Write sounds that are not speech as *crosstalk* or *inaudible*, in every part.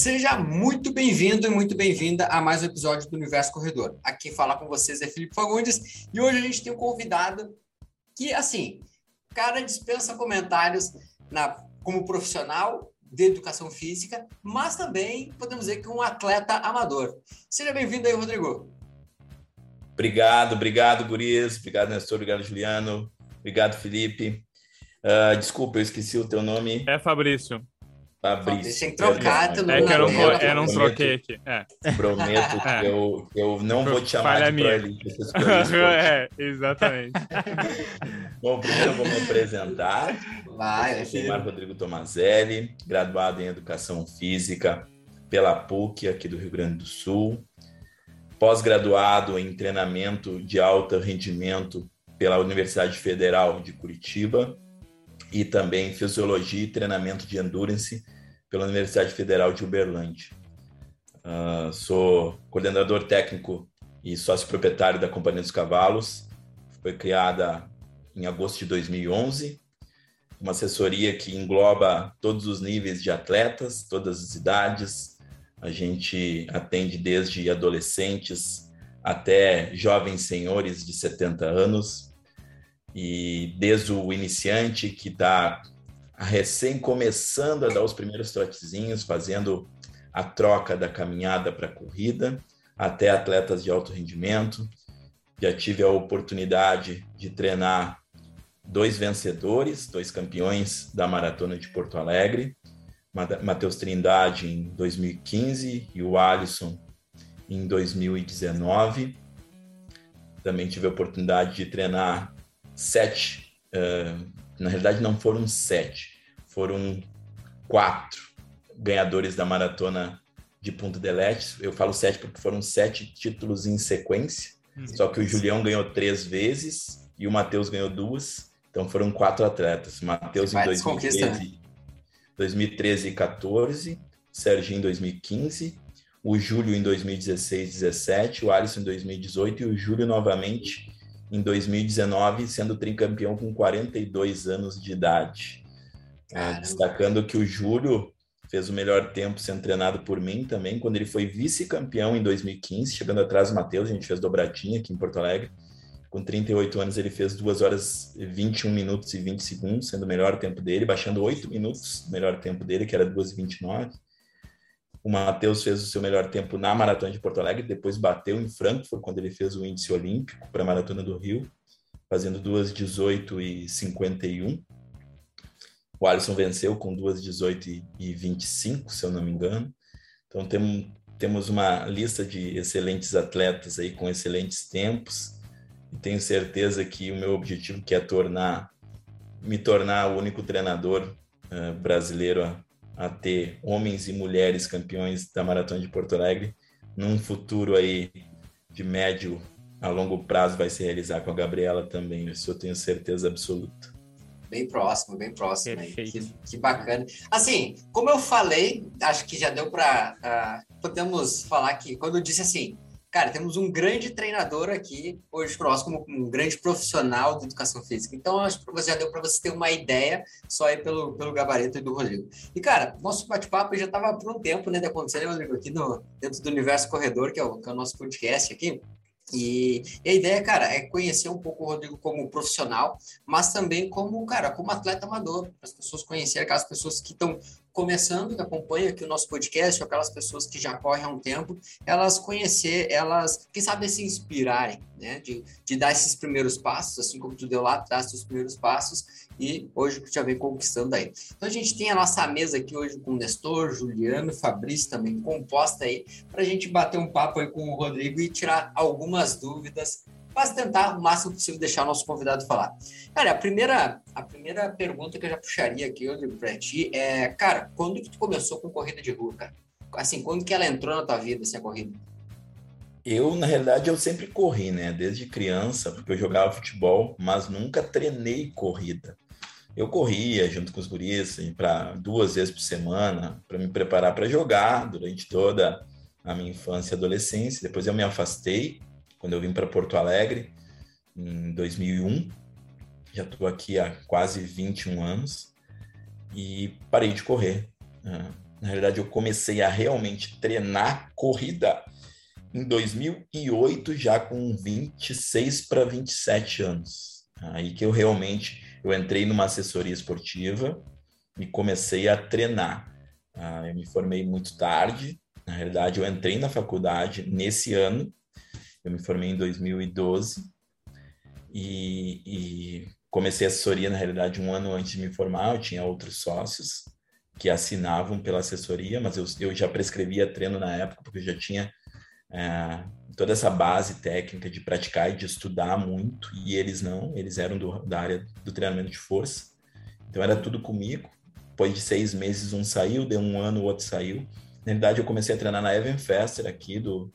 Seja muito bem-vindo e muito bem-vinda a mais um episódio do Universo Corredor. Aqui falar com vocês é Felipe Fagundes e hoje a gente tem um convidado que, assim, cara dispensa comentários na, como profissional de educação física, mas também podemos dizer que um atleta amador. Seja bem-vindo aí, Rodrigo. Obrigado, obrigado, Gurias. Obrigado, Nestor. Obrigado, Juliano. Obrigado, Felipe. Uh, desculpa, eu esqueci o teu nome. É Fabrício. Fabrício. Tem que trocar teu nome. É que eu não, eu não troquei aqui. É. Prometo *laughs* que eu, eu não vou te chamar de Proelite. *laughs* é, exatamente. *laughs* Bom, primeiro eu vou me apresentar. Vai, eu sou Marco Rodrigo Tomazelli, graduado em Educação Física pela PUC, aqui do Rio Grande do Sul. Pós-graduado em treinamento de alto rendimento pela Universidade Federal de Curitiba e também Fisiologia e Treinamento de Endurance pela Universidade Federal de Uberlândia. Uh, sou coordenador técnico e sócio proprietário da Companhia dos Cavalos. Foi criada em agosto de 2011. Uma assessoria que engloba todos os níveis de atletas, todas as idades. A gente atende desde adolescentes até jovens senhores de 70 anos e desde o iniciante que está recém começando a dar os primeiros trotezinhos, fazendo a troca da caminhada para a corrida, até atletas de alto rendimento. Já tive a oportunidade de treinar dois vencedores, dois campeões da maratona de Porto Alegre, Matheus Trindade em 2015 e o Alisson em 2019. Também tive a oportunidade de treinar sete, uh, na realidade não foram sete, foram quatro ganhadores da maratona de Punta del Este. Eu falo sete porque foram sete títulos em sequência, uhum. só que o Julião ganhou três vezes e o Matheus ganhou duas, então foram quatro atletas. Matheus em 2013, 2013 e 14, Serginho em 2015, o Júlio em 2016 17, o Alisson em 2018 e o Júlio novamente em 2019, sendo tricampeão com 42 anos de idade. É, destacando que o Júlio fez o melhor tempo sendo treinado por mim também, quando ele foi vice-campeão em 2015, chegando atrás do Matheus, a gente fez dobradinha aqui em Porto Alegre. Com 38 anos, ele fez 2 horas 21 minutos e 20 segundos, sendo o melhor tempo dele, baixando 8 minutos, o melhor tempo dele, que era 2 e 29. O Matheus fez o seu melhor tempo na Maratona de Porto Alegre, depois bateu em Frankfurt, quando ele fez o índice olímpico para a Maratona do Rio, fazendo 2:18 e 51. O Alisson venceu com 2:18 e 25, se eu não me engano. Então temos, temos uma lista de excelentes atletas aí com excelentes tempos. E tenho certeza que o meu objetivo que é tornar me tornar o único treinador uh, brasileiro a a ter homens e mulheres campeões da Maratona de Porto Alegre num futuro aí de médio a longo prazo vai se realizar com a Gabriela também, isso eu tenho certeza absoluta. Bem próximo, bem próximo aí. Que, que, bacana. Assim, como eu falei, acho que já deu para uh, podemos falar que quando eu disse assim, Cara, temos um grande treinador aqui hoje como um grande profissional de educação física. Então, acho que já deu para você ter uma ideia só aí pelo, pelo gabarito do Rodrigo. E, cara, nosso bate-papo já estava por um tempo, né, de acontecer, né, Rodrigo, aqui no, dentro do Universo Corredor, que é, o, que é o nosso podcast aqui. E, e, a ideia, cara, é conhecer um pouco o Rodrigo como profissional, mas também como, cara, como atleta amador, as pessoas conhecerem aquelas pessoas que estão começando, que acompanham aqui o nosso podcast, aquelas pessoas que já correm há um tempo, elas conhecer, elas, quem sabe, se inspirarem, né? De, de dar esses primeiros passos, assim como tu deu lá atrás, os primeiros passos, e hoje que já vem conquistando aí. Então a gente tem a nossa mesa aqui hoje com o Nestor, Juliano, Fabrício também composta aí, para a gente bater um papo aí com o Rodrigo e tirar algumas dúvidas mas tentar o máximo possível deixar o nosso convidado falar. Cara, a primeira, a primeira pergunta que eu já puxaria aqui, Rodrigo, para ti é, cara, quando que tu começou com corrida de rua, cara? Assim, quando que ela entrou na tua vida, essa corrida? Eu, na realidade, eu sempre corri, né? Desde criança, porque eu jogava futebol, mas nunca treinei corrida. Eu corria junto com os guris assim, para duas vezes por semana para me preparar para jogar durante toda a minha infância e adolescência. Depois eu me afastei quando eu vim para Porto Alegre em 2001. Já estou aqui há quase 21 anos e parei de correr. Né? Na realidade, eu comecei a realmente treinar corrida em 2008, já com 26 para 27 anos. Aí que eu realmente eu entrei numa assessoria esportiva e comecei a treinar. Ah, eu me formei muito tarde. Na realidade, eu entrei na faculdade nesse ano. Eu me formei em 2012 e, e comecei assessoria, na realidade, um ano antes de me formar. Eu tinha outros sócios que assinavam pela assessoria, mas eu, eu já prescrevia treino na época, porque eu já tinha é, toda essa base técnica de praticar e de estudar muito, e eles não, eles eram do, da área do treinamento de força. Então era tudo comigo. Depois de seis meses, um saiu, deu um ano, o outro saiu. Na verdade, eu comecei a treinar na Evan Fester aqui, do,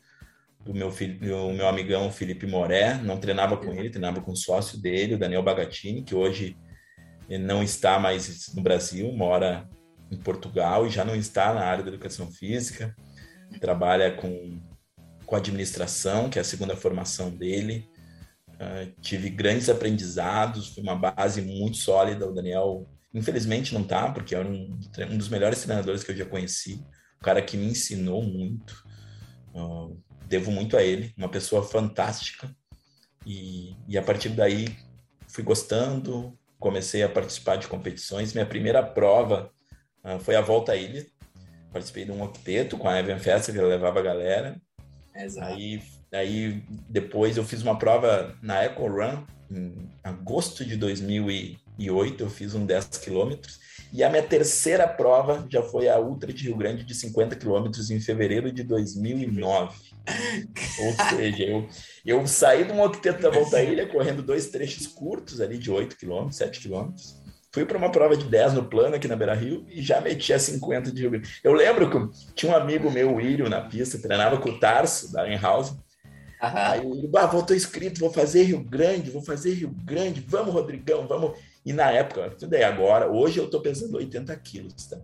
do meu, filho, meu amigão Felipe Moré. Não treinava com ele, treinava com o sócio dele, o Daniel Bagatini, que hoje não está mais no Brasil, mora em Portugal e já não está na área da educação física. Trabalha com com administração, que é a segunda formação dele. Uh, tive grandes aprendizados, foi uma base muito sólida. O Daniel, infelizmente, não tá, porque era um, um dos melhores treinadores que eu já conheci, um cara que me ensinou muito. Uh, devo muito a ele, uma pessoa fantástica. E, e a partir daí fui gostando, comecei a participar de competições. Minha primeira prova uh, foi a volta à ilha. Participei de um octeto com a Evan Festa, que levava a galera. Exato. Aí, aí depois eu fiz uma prova na Eco Run, em agosto de 2008, eu fiz um 10 quilômetros. E a minha terceira prova já foi a Ultra de Rio Grande de 50 quilômetros em fevereiro de 2009. Ou *laughs* seja, eu, eu saí do Mocteto da Volta Ilha correndo dois trechos curtos ali de 8 quilômetros, 7 quilômetros Fui para uma prova de 10 no plano aqui na Beira Rio e já meti a 50 de Rio Grande. Eu lembro que tinha um amigo meu, o William, na pista, treinava com o Tarso, da Enhouse. Aí ele, ah, vou, tô inscrito, vou fazer Rio Grande, vou fazer Rio Grande, vamos, Rodrigão, vamos. E na época, tudo aí, agora, hoje eu tô pesando 80 quilos, tá?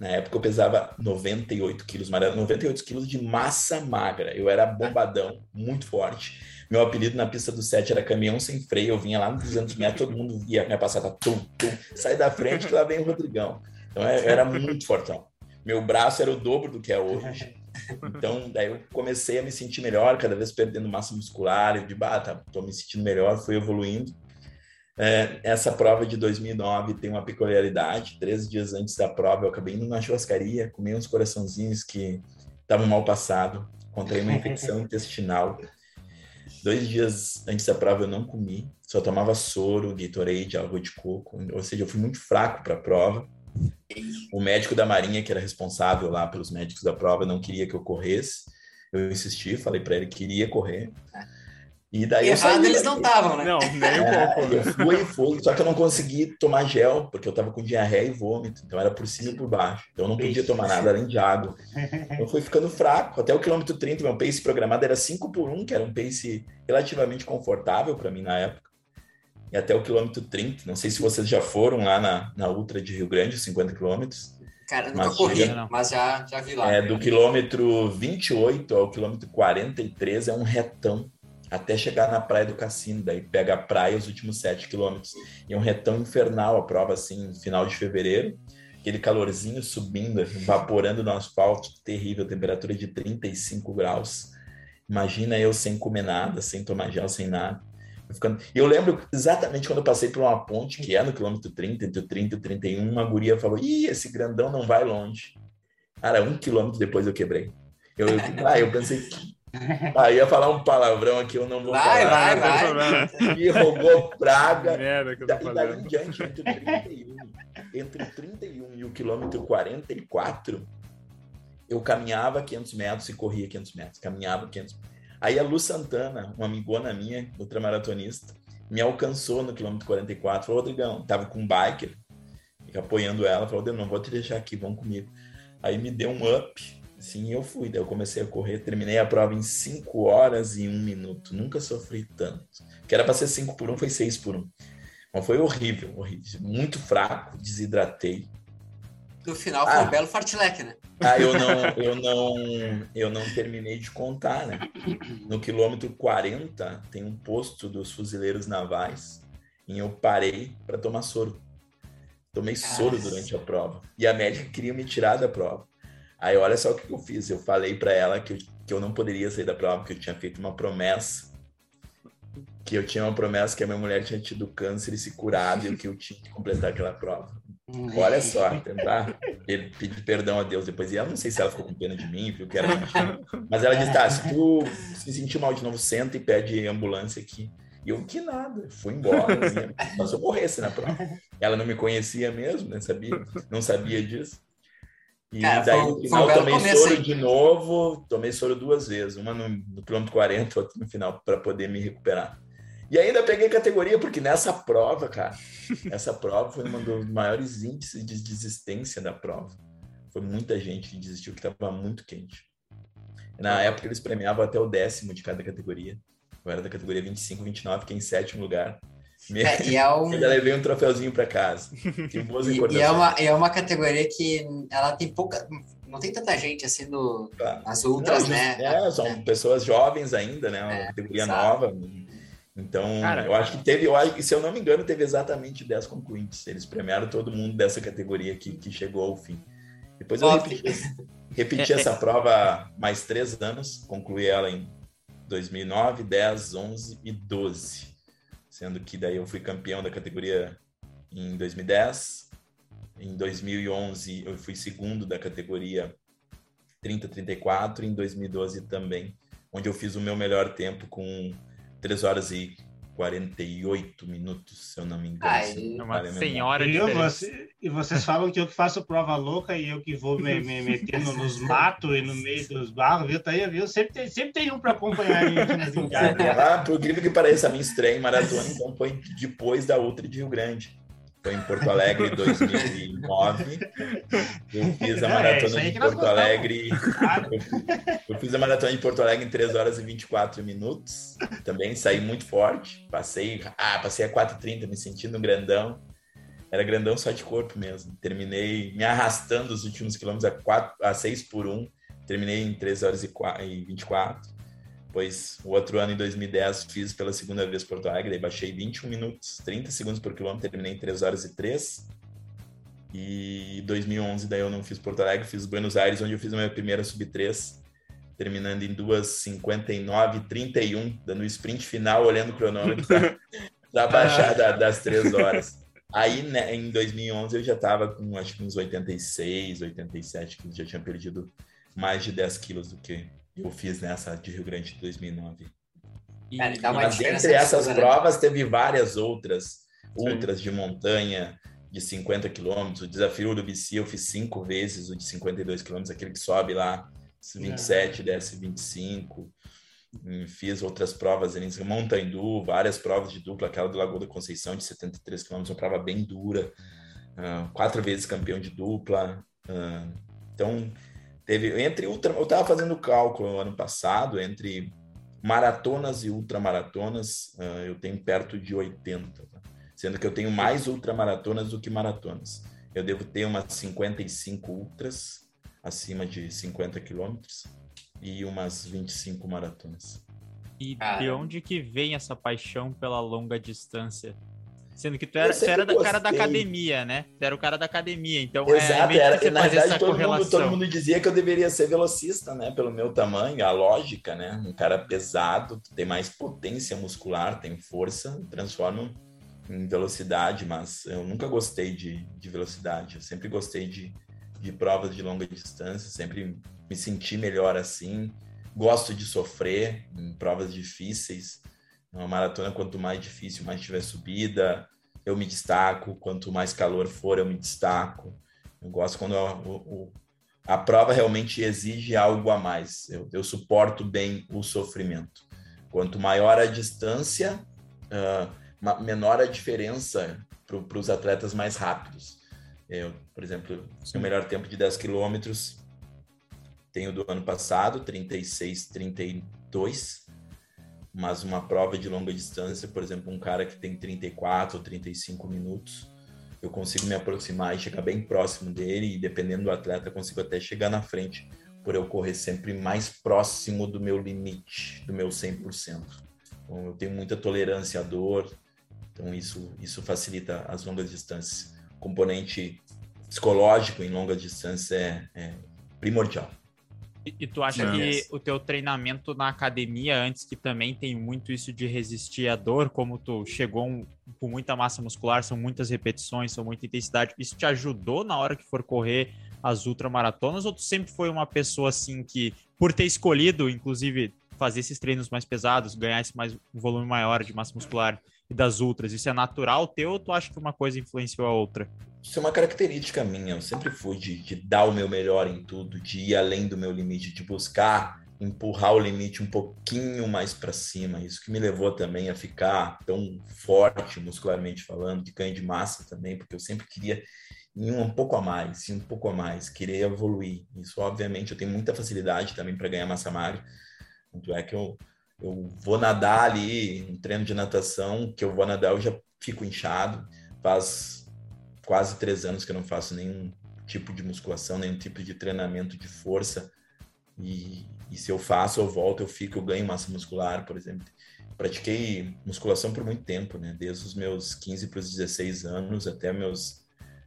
Na época eu pesava 98 quilos, mas era 98 quilos de massa magra. Eu era bombadão, muito forte. Meu apelido na pista do 7 era caminhão sem freio. Eu vinha lá nos 200 metros, todo mundo via minha passada, tum, tum, sai da frente que lá vem o Rodrigão. Então eu era muito fortão. Meu braço era o dobro do que é hoje. Então, daí eu comecei a me sentir melhor, cada vez perdendo massa muscular. Eu de ah, tá, tô me sentindo melhor, fui evoluindo. É, essa prova de 2009 tem uma peculiaridade. Três dias antes da prova, eu acabei indo na churrascaria, comi uns coraçãozinhos que estavam mal passado, encontrei uma infecção *laughs* intestinal. Dois dias antes da prova eu não comi, só tomava soro, Gatorade, água de coco, ou seja, eu fui muito fraco para a prova. O médico da Marinha, que era responsável lá pelos médicos da prova, não queria que eu corresse. Eu insisti, falei para ele que iria correr. E daí Errado eles não estavam, né? Não, nem um é, pouco. Eu fui e fui, só que eu não consegui tomar gel, porque eu tava com diarreia e vômito, então era por cima e por baixo. Então eu não podia tomar nada além de água. Então *laughs* eu fui ficando fraco. Até o quilômetro 30, meu pace programado era 5 por 1, que era um pace relativamente confortável para mim na época. E até o quilômetro 30, não sei se vocês já foram lá na, na Ultra de Rio Grande, 50 quilômetros. Cara, nunca mas corri, chega, mas já, já vi lá. É, do quilômetro 28 ao quilômetro 43 é um retão até chegar na praia do Cassino, daí pega a praia os últimos sete quilômetros. E é um retão infernal a prova, assim, final de fevereiro. Aquele calorzinho subindo, evaporando no asfalto, terrível, temperatura de 35 graus. Imagina eu sem comer nada, sem tomar gel, sem nada. Ficando... eu lembro exatamente quando eu passei por uma ponte, que é no quilômetro 30, entre o 30 e o 31, uma guria falou, ih, esse grandão não vai longe. Cara, um quilômetro depois eu quebrei. Eu, eu, ah, eu pensei, que *laughs* Aí ia falar um palavrão aqui, eu não vou vai, falar. Vai, vai, Me rogou praga. *laughs* Merda que eu tô e daí em diante, entre o 31, entre o 31 e o quilômetro 44, eu caminhava 500 metros e corria 500 metros. Caminhava 500 Aí a Lu Santana, uma amigona minha, ultramaratonista, me alcançou no quilômetro 44. Falou, Rodrigão, tava com um biker, apoiando ela. Falou, não vou te deixar aqui, vão comigo. Aí me deu um up Sim, eu fui. Daí eu comecei a correr, terminei a prova em 5 horas e 1 minuto. Nunca sofri tanto. Que era para ser 5 por 1, foi 6 por 1. Mas foi horrível, horrível. Muito fraco, desidratei. No final foi ah, um belo fartlek, né? Ah, eu não, eu não, eu não terminei de contar, né? No quilômetro 40 tem um posto dos fuzileiros navais e eu parei para tomar soro. Tomei soro durante a prova. E a médica queria me tirar da prova. Aí olha só o que eu fiz. Eu falei para ela que eu, que eu não poderia sair da prova, porque eu tinha feito uma promessa. Que eu tinha uma promessa que a minha mulher tinha tido câncer e se curado e que eu tinha que completar aquela prova. Olha só, tentar pedir perdão a Deus depois. E ela não sei se ela ficou com pena de mim, viu que era mentira. Mas ela disse: tá, se tu se sentir mal de novo, senta e pede ambulância aqui. E eu que nada, fui embora. Assim, só se eu morresse na prova. Ela não me conhecia mesmo, né? Sabia, não sabia disso. E Cara, daí no final tomei soro de novo, tomei soro duas vezes, uma no, no quilômetro 40, outra no final, para poder me recuperar. E ainda peguei categoria, porque nessa prova, cara, *laughs* essa prova foi um dos maiores índices de desistência da prova. Foi muita gente que desistiu, que estava muito quente. Na época, eles premiavam até o décimo de cada categoria. Eu era da categoria 25, 29, fiquei em sétimo lugar. Me... É, e é *laughs* um... Ainda levei um troféuzinho para casa. *laughs* Tem boas e, e, é uma, é uma categoria que ela tem pouca. Não tem tanta gente assim no, ah, nas ultras, não, né? É, são é. pessoas jovens ainda, né? Uma é, categoria exato. nova. Então, Cara, eu acho que teve, eu acho, se eu não me engano, teve exatamente 10 concluintes. Eles premiaram todo mundo dessa categoria que, que chegou ao fim. Depois eu repeti, repeti essa *laughs* prova mais três anos, concluí ela em 2009, 10, 11 e 12. Sendo que daí eu fui campeão da categoria em 2010. Em 2011 eu fui segundo da categoria 30-34. Em 2012 também, onde eu fiz o meu melhor tempo com 3 horas e 48 minutos, se eu não me engano. Ai, é uma senhora de você, E vocês falam que eu que faço prova louca e eu que vou me, me metendo nos *laughs* matos e no meio dos barros, viu? Tá aí, viu? Sempre tem, sempre tem um para acompanhar a gente *laughs* nas Ah, por incrível que pareça, a minha estreia em maratona, então foi depois da outra de Rio Grande. Foi em Porto Alegre *laughs* em 2009. Eu fiz a é, maratona é, de Porto Alegre. Eu, eu, fiz a maratona de Porto Alegre em 3 horas e 24 minutos. Também saí muito forte. Passei, ah, passei a 4h30, me sentindo grandão. Era grandão só de corpo mesmo. Terminei me arrastando os últimos quilômetros a, 4, a 6 por 1. Terminei em 3 horas e, 4, e 24. Pois o outro ano, em 2010, fiz pela segunda vez Porto Alegre, daí baixei 21 minutos, 30 segundos por quilômetro, terminei em 3 horas e 3. E 2011, daí eu não fiz Porto Alegre, fiz Buenos Aires, onde eu fiz a minha primeira sub-3, terminando em 2:59 31, dando o sprint final, olhando o cronômetro *laughs* da baixada das 3 horas. Aí, né, em 2011, eu já estava com acho que uns 86, 87 quilos, já tinha perdido mais de 10 quilos do que eu fiz nessa de Rio Grande de 2009. E, Mas entre essas né? provas teve várias outras, outras de montanha de 50 quilômetros. O desafio do BC eu fiz cinco vezes o de 52 quilômetros, aquele que sobe lá 27, é. desce 25. Fiz outras provas em Montandu, várias provas de dupla, aquela do Lagoa da Conceição de 73 quilômetros, uma prova bem dura. Uh, quatro vezes campeão de dupla. Uh, então, Teve entre ultra, eu estava fazendo cálculo ano passado entre maratonas e ultramaratonas, uh, eu tenho perto de 80, tá? sendo que eu tenho mais ultramaratonas do que maratonas. Eu devo ter umas 55 ultras, acima de 50 quilômetros, e umas 25 maratonas. E de onde que vem essa paixão pela longa distância? Sendo que tu era, tu era da cara da academia, né? Tu era o cara da academia, então é Exato, é era, na verdade todo mundo, todo mundo dizia que eu deveria ser velocista, né? Pelo meu tamanho, a lógica, né? Um cara pesado, tem mais potência muscular, tem força, transforma em velocidade, mas eu nunca gostei de, de velocidade, eu sempre gostei de, de provas de longa distância, sempre me senti melhor assim, gosto de sofrer em provas difíceis, uma maratona, quanto mais difícil, mais tiver subida, eu me destaco. Quanto mais calor for, eu me destaco. Eu gosto quando a, o, a prova realmente exige algo a mais. Eu, eu suporto bem o sofrimento. Quanto maior a distância, uh, menor a diferença para os atletas mais rápidos. Eu, por exemplo, o melhor tempo de 10 quilômetros tenho do ano passado, 36, 32 mas uma prova de longa distância, por exemplo, um cara que tem 34 ou 35 minutos, eu consigo me aproximar e chegar bem próximo dele e dependendo do atleta, consigo até chegar na frente, por eu correr sempre mais próximo do meu limite, do meu 100%. Então, eu tenho muita tolerância à dor, então isso isso facilita as longas distâncias. componente psicológico em longa distância é, é primordial. E, tu acha que o teu treinamento na academia antes, que também tem muito isso de resistir à dor, como tu chegou um, com muita massa muscular, são muitas repetições, são muita intensidade, isso te ajudou na hora que for correr as ultramaratonas? Ou tu sempre foi uma pessoa assim que, por ter escolhido, inclusive, fazer esses treinos mais pesados, ganhar esse mais, um volume maior de massa muscular e das ultras, isso é natural teu ou tu acha que uma coisa influenciou a outra? Isso é uma característica minha, eu sempre fui de, de dar o meu melhor em tudo, de ir além do meu limite, de buscar empurrar o limite um pouquinho mais para cima. Isso que me levou também a ficar tão forte muscularmente falando, de ganho de massa também, porque eu sempre queria ir um pouco a mais, ir um pouco a mais, querer evoluir. Isso, obviamente, eu tenho muita facilidade também para ganhar massa magra. Tanto é que eu, eu vou nadar ali, um treino de natação, que eu vou nadar, eu já fico inchado. Faz quase três anos que eu não faço nenhum tipo de musculação, nenhum tipo de treinamento de força. E, e se eu faço, eu volto, eu fico, eu ganho massa muscular, por exemplo. Pratiquei musculação por muito tempo, né? Desde os meus 15 para os 16 anos até meus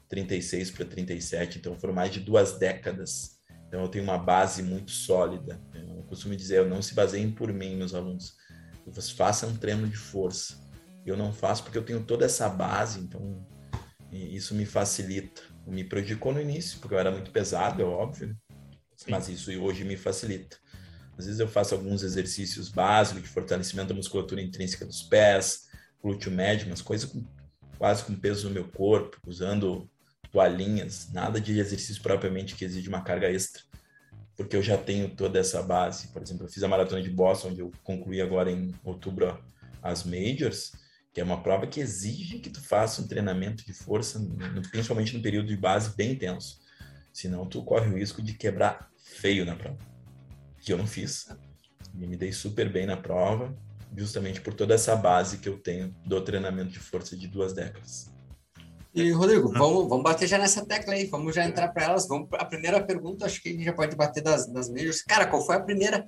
36 para 37, então foram mais de duas décadas. Então eu tenho uma base muito sólida. Eu costumo dizer, eu não se baseiem por mim, meus alunos. Vocês façam um treino de força. Eu não faço porque eu tenho toda essa base, então isso me facilita. Me prejudicou no início, porque eu era muito pesado, é óbvio, Sim. mas isso hoje me facilita. Às vezes eu faço alguns exercícios básicos de fortalecimento da musculatura intrínseca dos pés, glúteo médio, mas coisa com, quase com peso no meu corpo, usando toalhinhas, nada de exercício propriamente que exige uma carga extra, porque eu já tenho toda essa base. Por exemplo, eu fiz a maratona de Boston, onde eu concluí agora em outubro as majors, que é uma prova que exige que tu faça um treinamento de força, principalmente no período de base, bem intenso. Senão tu corre o risco de quebrar feio na prova. Que eu não fiz. E me dei super bem na prova, justamente por toda essa base que eu tenho do treinamento de força de duas décadas. E, Rodrigo, ah. vamos, vamos bater já nessa tecla aí, vamos já entrar para elas. Vamos, a primeira pergunta, acho que a gente já pode bater das, das majors. Cara, qual foi a primeira?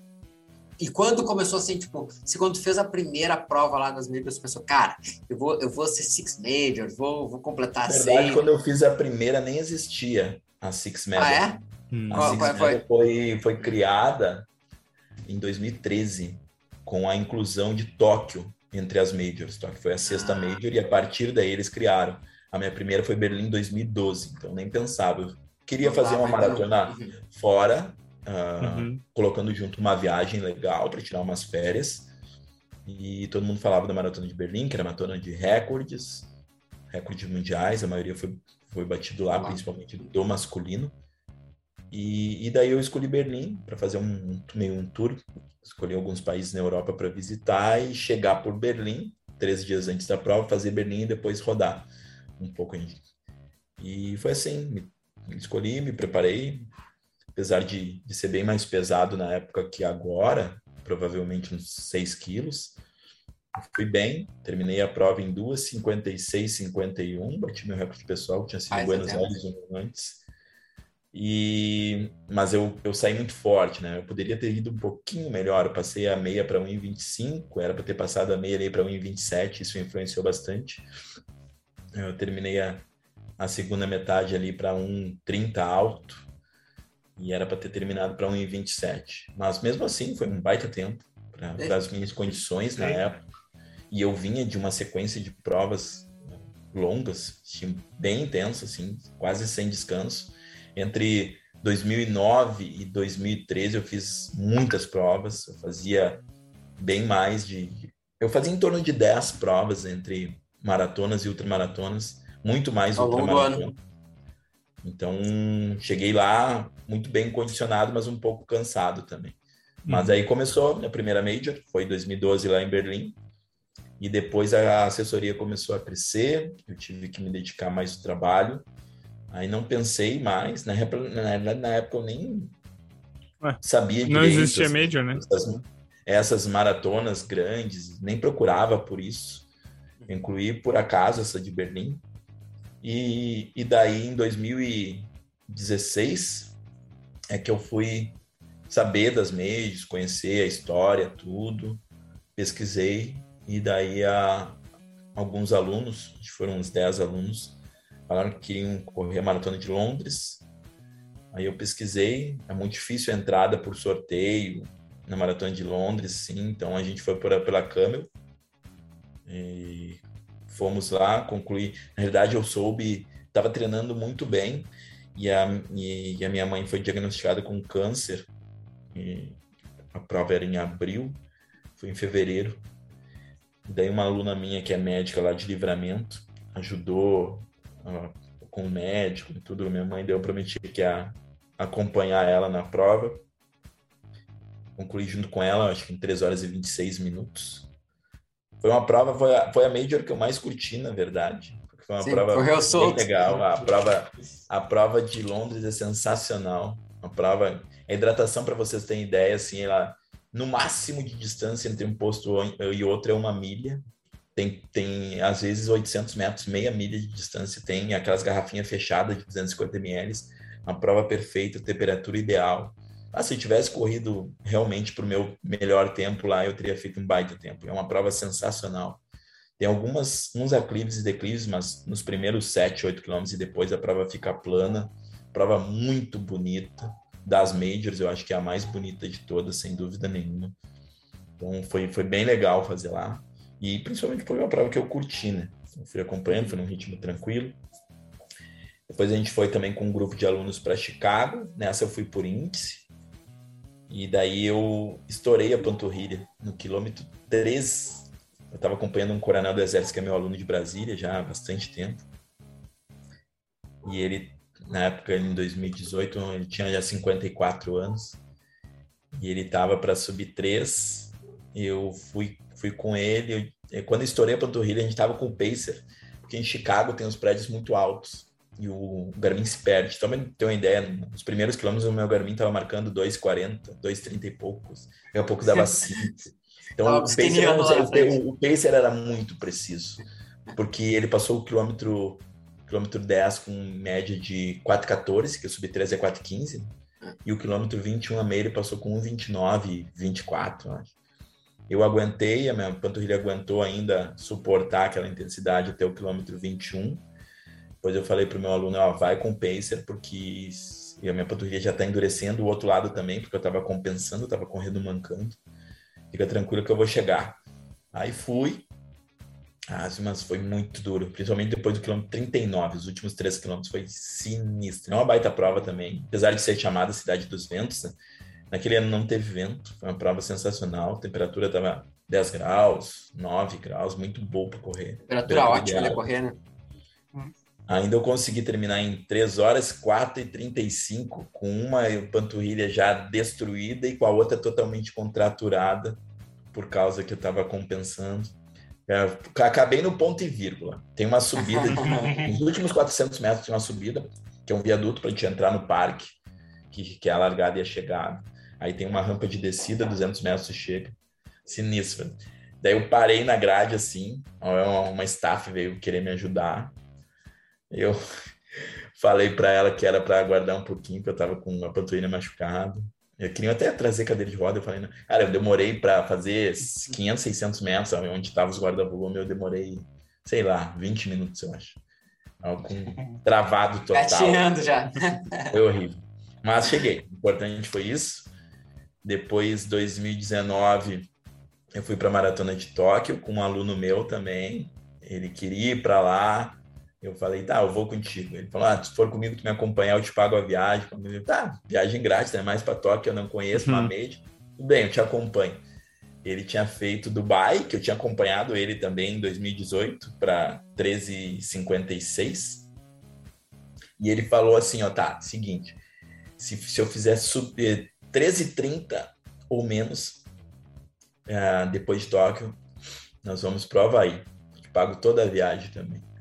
E quando começou assim, tipo, se quando fez a primeira prova lá nas majors, você pensou, cara, eu vou, eu vou ser Six Majors, vou, vou completar Na verdade, 100. quando eu fiz a primeira, nem existia a Six Majors. Ah, é? Hum. A Six qual, foi? foi? Foi criada em 2013, com a inclusão de Tóquio entre as majors. Tóquio foi a sexta ah. major e a partir daí eles criaram. A minha primeira foi Berlim em 2012, então nem pensava. Eu queria fazer uma maratona uhum. fora, uh, uhum. colocando junto uma viagem legal para tirar umas férias. E todo mundo falava da maratona de Berlim, que era maratona de recordes, recordes mundiais, a maioria foi, foi batido lá, principalmente do masculino. E, e daí eu escolhi Berlim para fazer um, meio um tour, escolhi alguns países na Europa para visitar e chegar por Berlim, três dias antes da prova, fazer Berlim e depois rodar um pouco. E foi assim, me, escolhi, me preparei, apesar de, de ser bem mais pesado na época que agora, provavelmente uns 6 quilos. Fui bem, terminei a prova em 2,56,51, bati meu recorde pessoal, que tinha sido em Buenos Aires um antes. E, mas eu, eu saí muito forte, né? Eu poderia ter ido um pouquinho melhor. Eu passei a meia para 1,25, era para ter passado a meia para 1,27, isso influenciou bastante. Eu terminei a, a segunda metade ali para 1,30 alto e era para ter terminado para 1,27. Mas mesmo assim, foi um baita tempo para é. as minhas condições na época. E eu vinha de uma sequência de provas longas, assim, bem intensa, assim, quase sem descanso. Entre 2009 e 2013 eu fiz muitas provas, eu fazia bem mais de. Eu fazia em torno de 10 provas entre maratonas e ultramaratonas, muito mais Ao ultramaratonas. Então, cheguei lá muito bem condicionado, mas um pouco cansado também. Mas uhum. aí começou a primeira major, foi em 2012 lá em Berlim. E depois a assessoria começou a crescer, eu tive que me dedicar mais ao trabalho. Aí não pensei mais, na época, na, na época eu nem Ué, sabia Não existia major, né? Essas, essas maratonas grandes, nem procurava por isso. Incluí por acaso essa de Berlim. E, e daí em 2016 é que eu fui saber das majors, conhecer a história, tudo, pesquisei e daí a, alguns alunos, foram uns 10 alunos, falaram que queriam correr a maratona de Londres. Aí eu pesquisei, é muito difícil a entrada por sorteio na maratona de Londres, sim. Então a gente foi por, pela Camel e fomos lá, concluí. Na verdade, eu soube, estava treinando muito bem e a, e, e a minha mãe foi diagnosticada com câncer. a prova era em abril, foi em fevereiro. Daí uma aluna minha que é médica lá de livramento ajudou uh, com o médico e tudo. Minha mãe deu prometi que ia acompanhar ela na prova. Concluí junto com ela, acho que em 3 horas e 26 minutos. Foi uma prova, foi a, foi a major que eu mais curti, na verdade. Foi uma Sim, prova bem legal. A prova, a prova de Londres é sensacional. Uma prova. A hidratação, para vocês terem ideia, assim, ela no máximo de distância entre um posto e outro é uma milha. Tem, tem às vezes 800 metros, meia milha de distância. Tem aquelas garrafinhas fechadas de 250 ml. Uma prova perfeita, temperatura ideal. Ah, se eu tivesse corrido realmente para o meu melhor tempo lá, eu teria feito um baita tempo. É uma prova sensacional. Tem algumas, uns aclives e declives, mas nos primeiros 7, 8 quilômetros e depois a prova fica plana. Prova muito bonita das majors, eu acho que é a mais bonita de todas, sem dúvida nenhuma. Então foi, foi bem legal fazer lá. E principalmente foi uma prova que eu curti, né? Eu fui acompanhando, foi num ritmo tranquilo. Depois a gente foi também com um grupo de alunos para Chicago. Nessa eu fui por índice. E daí eu estourei a panturrilha no quilômetro 3. Eu estava acompanhando um coronel do exército que é meu aluno de Brasília já há bastante tempo. E ele na época, em 2018, ele tinha já 54 anos e ele estava para subir três. Eu fui, fui com ele. Eu, quando eu estourei a panturrilha, a gente estava com o Pacer, porque em Chicago tem os prédios muito altos e o Garmin se perde. Então, ter uma ideia, nos primeiros quilômetros, o meu Garmin estava marcando 2,40, 2,30 e poucos. Daqui a pouco dava 5. Então, o Pacer, o, o Pacer era muito preciso, porque ele passou o quilômetro quilômetro 10 com média de 4,14, que o sub 13 é 4,15, e o quilômetro 21 a meio ele passou com 1,29, 24, acho. Eu aguentei, a minha panturrilha aguentou ainda suportar aquela intensidade até o quilômetro 21. Depois eu falei para o meu aluno, ó, vai com pacer, porque a minha panturrilha já está endurecendo, o outro lado também, porque eu estava compensando, estava correndo mancando. Fica tranquilo que eu vou chegar. Aí fui, ah, mas foi muito duro, principalmente depois do quilômetro 39, os últimos três quilômetros foi sinistro. É uma baita prova também, apesar de ser chamada Cidade dos Ventos, né? naquele ano não teve vento, foi uma prova sensacional, a temperatura estava 10 graus, 9 graus, muito boa para correr. Temperatura ótima para correr, né? Ainda eu consegui terminar em 3 horas 4 e 35, com uma panturrilha já destruída e com a outra totalmente contraturada, por causa que eu estava compensando. É, acabei no ponto e vírgula. Tem uma subida, *laughs* nos últimos 400 metros tem uma subida, que é um viaduto para a gente entrar no parque, que, que é a largada e a chegada. Aí tem uma rampa de descida, 200 metros você chega. Sinistra. Daí eu parei na grade assim, uma, uma staff veio querer me ajudar. Eu *laughs* falei para ela que era para aguardar um pouquinho, que eu estava com a panturrilha machucada. Eu queria até trazer cadeira de roda. Eu falei, cara, eu demorei para fazer 500, 600 metros, sabe? onde estava os guarda-volume, eu demorei, sei lá, 20 minutos, eu acho. Algo *laughs* travado total. Gateando já. *laughs* Foi horrível. Mas cheguei. O importante foi isso. Depois, 2019, eu fui para a Maratona de Tóquio com um aluno meu também. Ele queria ir para lá. Eu falei, tá, eu vou contigo. Ele falou, ah, se for comigo, tu me acompanhar, eu te pago a viagem. Falei, tá, viagem grátis, né? Mais para Tóquio, eu não conheço, uhum. Mamede. Tudo bem, eu te acompanho. Ele tinha feito Dubai, que eu tinha acompanhado ele também em 2018 para 13,56. E ele falou assim, ó, tá, seguinte, se, se eu fizer sub, 13,30 eh, ou menos uh, depois de Tóquio, nós vamos pro Havaí. Eu te pago toda a viagem também.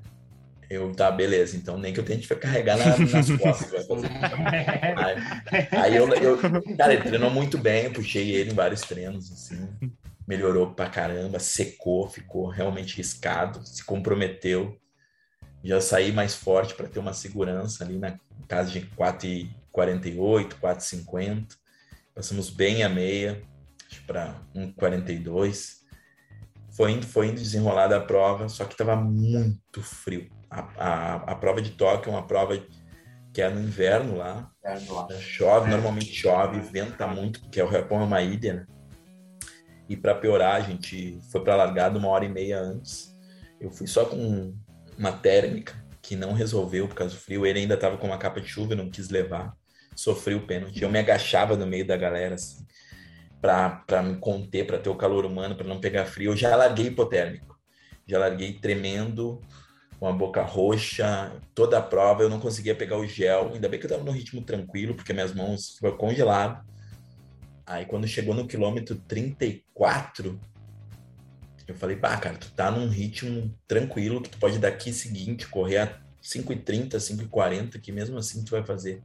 Eu, tá, beleza, então nem que eu tente carregar na, nas *laughs* costas. aí, aí eu, eu, cara, ele treinou muito bem, eu puxei ele em vários treinos, assim, melhorou pra caramba, secou, ficou realmente riscado, se comprometeu. Já saí mais forte para ter uma segurança ali na casa de 4,48, 4,50. Passamos bem a meia, para 1,42. Foi indo, foi indo desenrolar da prova, só que estava muito frio a, a, a prova de Tóquio é uma prova que é no inverno lá. Inverno lá. Chove, normalmente chove, venta muito, porque o Japão é uma ilha, né? E para piorar, a gente foi para largada uma hora e meia antes. Eu fui só com uma térmica que não resolveu por causa do frio. Ele ainda estava com uma capa de chuva, não quis levar. Sofri o pênalti. Eu me agachava no meio da galera, assim, para me conter, para ter o calor humano, para não pegar frio. Eu já larguei hipotérmico. Já larguei tremendo, com a boca roxa, toda a prova. Eu não conseguia pegar o gel. Ainda bem que eu estava no ritmo tranquilo, porque minhas mãos foram congeladas. Aí quando chegou no quilômetro 34, eu falei, pá, cara, tu tá num ritmo tranquilo, que tu pode daqui seguinte correr a 5h30, 5h40, que mesmo assim tu vai fazer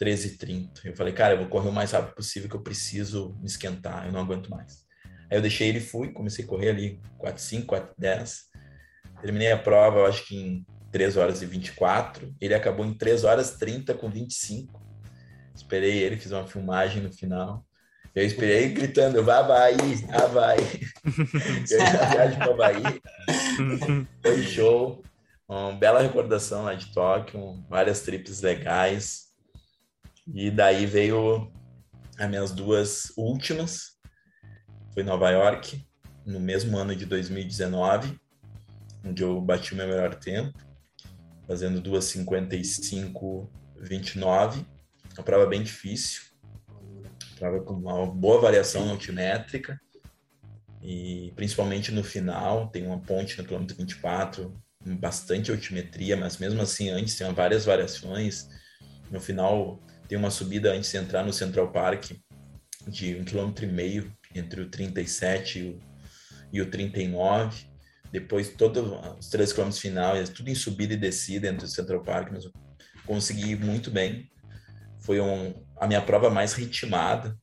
13h30. Eu falei, cara, eu vou correr o mais rápido possível, que eu preciso me esquentar, eu não aguento mais. Aí eu deixei ele fui, comecei a correr ali 4h5, 4h10. Terminei a prova, eu acho que em 3 horas e 24. Ele acabou em 3 horas 30 com 25. Esperei ele, fiz uma filmagem no final. Eu esperei gritando, vá Havaí, Havaí. *laughs* eu ia viagem para Havaí. *laughs* Foi show. Uma bela recordação lá de Tóquio, várias trips legais. E daí veio as minhas duas últimas. Foi Nova York, no mesmo ano de 2019, onde eu bati o meu melhor tempo, fazendo 2,55,29. Uma prova bem difícil Estava com uma boa variação altimétrica e principalmente no final, tem uma ponte no quilômetro 24, bastante altimetria, mas mesmo assim antes tem várias variações. No final tem uma subida antes de entrar no Central Park de um quilômetro e meio entre o 37 e o, e o 39. Depois todos os três quilômetros finais, tudo em subida e descida entre o Central Park, mas eu consegui muito bem. Foi um, a minha prova mais ritmada.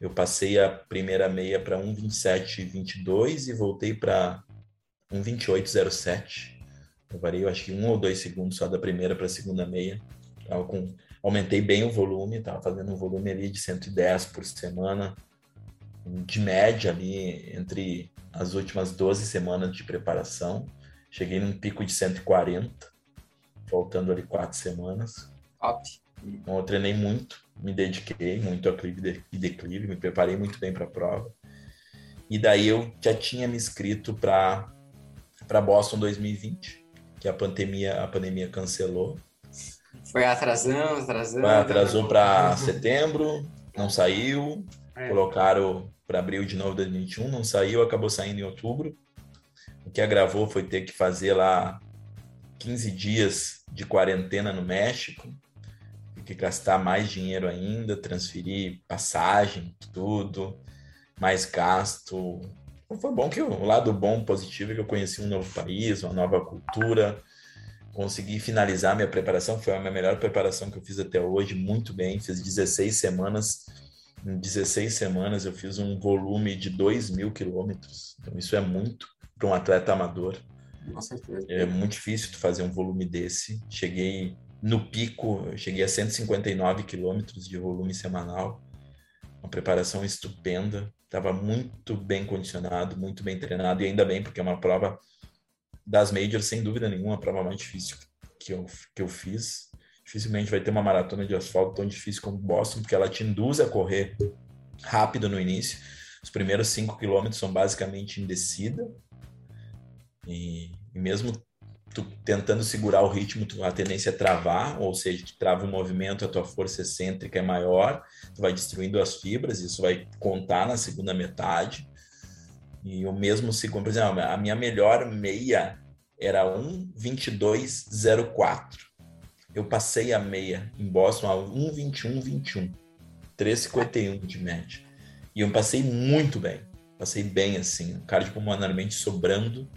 Eu passei a primeira meia para 1,27,22 e voltei para 1,28,07. Eu varei, eu acho que um ou dois segundos só da primeira para a segunda meia. Tava com, aumentei bem o volume, estava fazendo um volume ali de 110 por semana, de média ali entre as últimas 12 semanas de preparação. Cheguei num pico de 140, faltando ali quatro semanas. Top. Então, eu treinei muito, me dediquei muito a clive e declive, me preparei muito bem para a prova. E daí eu já tinha me inscrito para para Boston 2020, que a pandemia a pandemia cancelou. Foi atrasando, atrasando. atrasou para setembro, não saiu. É. Colocaram para abril de novo 2021, não saiu, acabou saindo em outubro. O que agravou foi ter que fazer lá 15 dias de quarentena no México que gastar mais dinheiro ainda, transferir passagem, tudo, mais gasto. Então, foi bom que o lado bom, positivo, é que eu conheci um novo país, uma nova cultura, consegui finalizar minha preparação, foi a minha melhor preparação que eu fiz até hoje, muito bem, fiz 16 semanas, em 16 semanas eu fiz um volume de 2 mil quilômetros, então isso é muito para um atleta amador. Com certeza. É muito difícil tu fazer um volume desse. Cheguei no pico, cheguei a 159 quilômetros de volume semanal, uma preparação estupenda, estava muito bem condicionado, muito bem treinado, e ainda bem, porque é uma prova das majors, sem dúvida nenhuma, a prova mais difícil que eu, que eu fiz. Dificilmente vai ter uma maratona de asfalto tão difícil como Boston, porque ela te induz a correr rápido no início. Os primeiros 5 quilômetros são basicamente em descida, e, e mesmo tu tentando segurar o ritmo, tu, a tendência é travar, ou seja, tu trava o movimento, a tua força excêntrica é maior, tu vai destruindo as fibras, isso vai contar na segunda metade. E o mesmo segundo, por exemplo, a minha melhor meia era 1:22:04. Eu passei a meia em Boston a 1:21:21, 3:51 de média. E eu passei muito bem. Passei bem assim, cardiopulmonarmente sobrando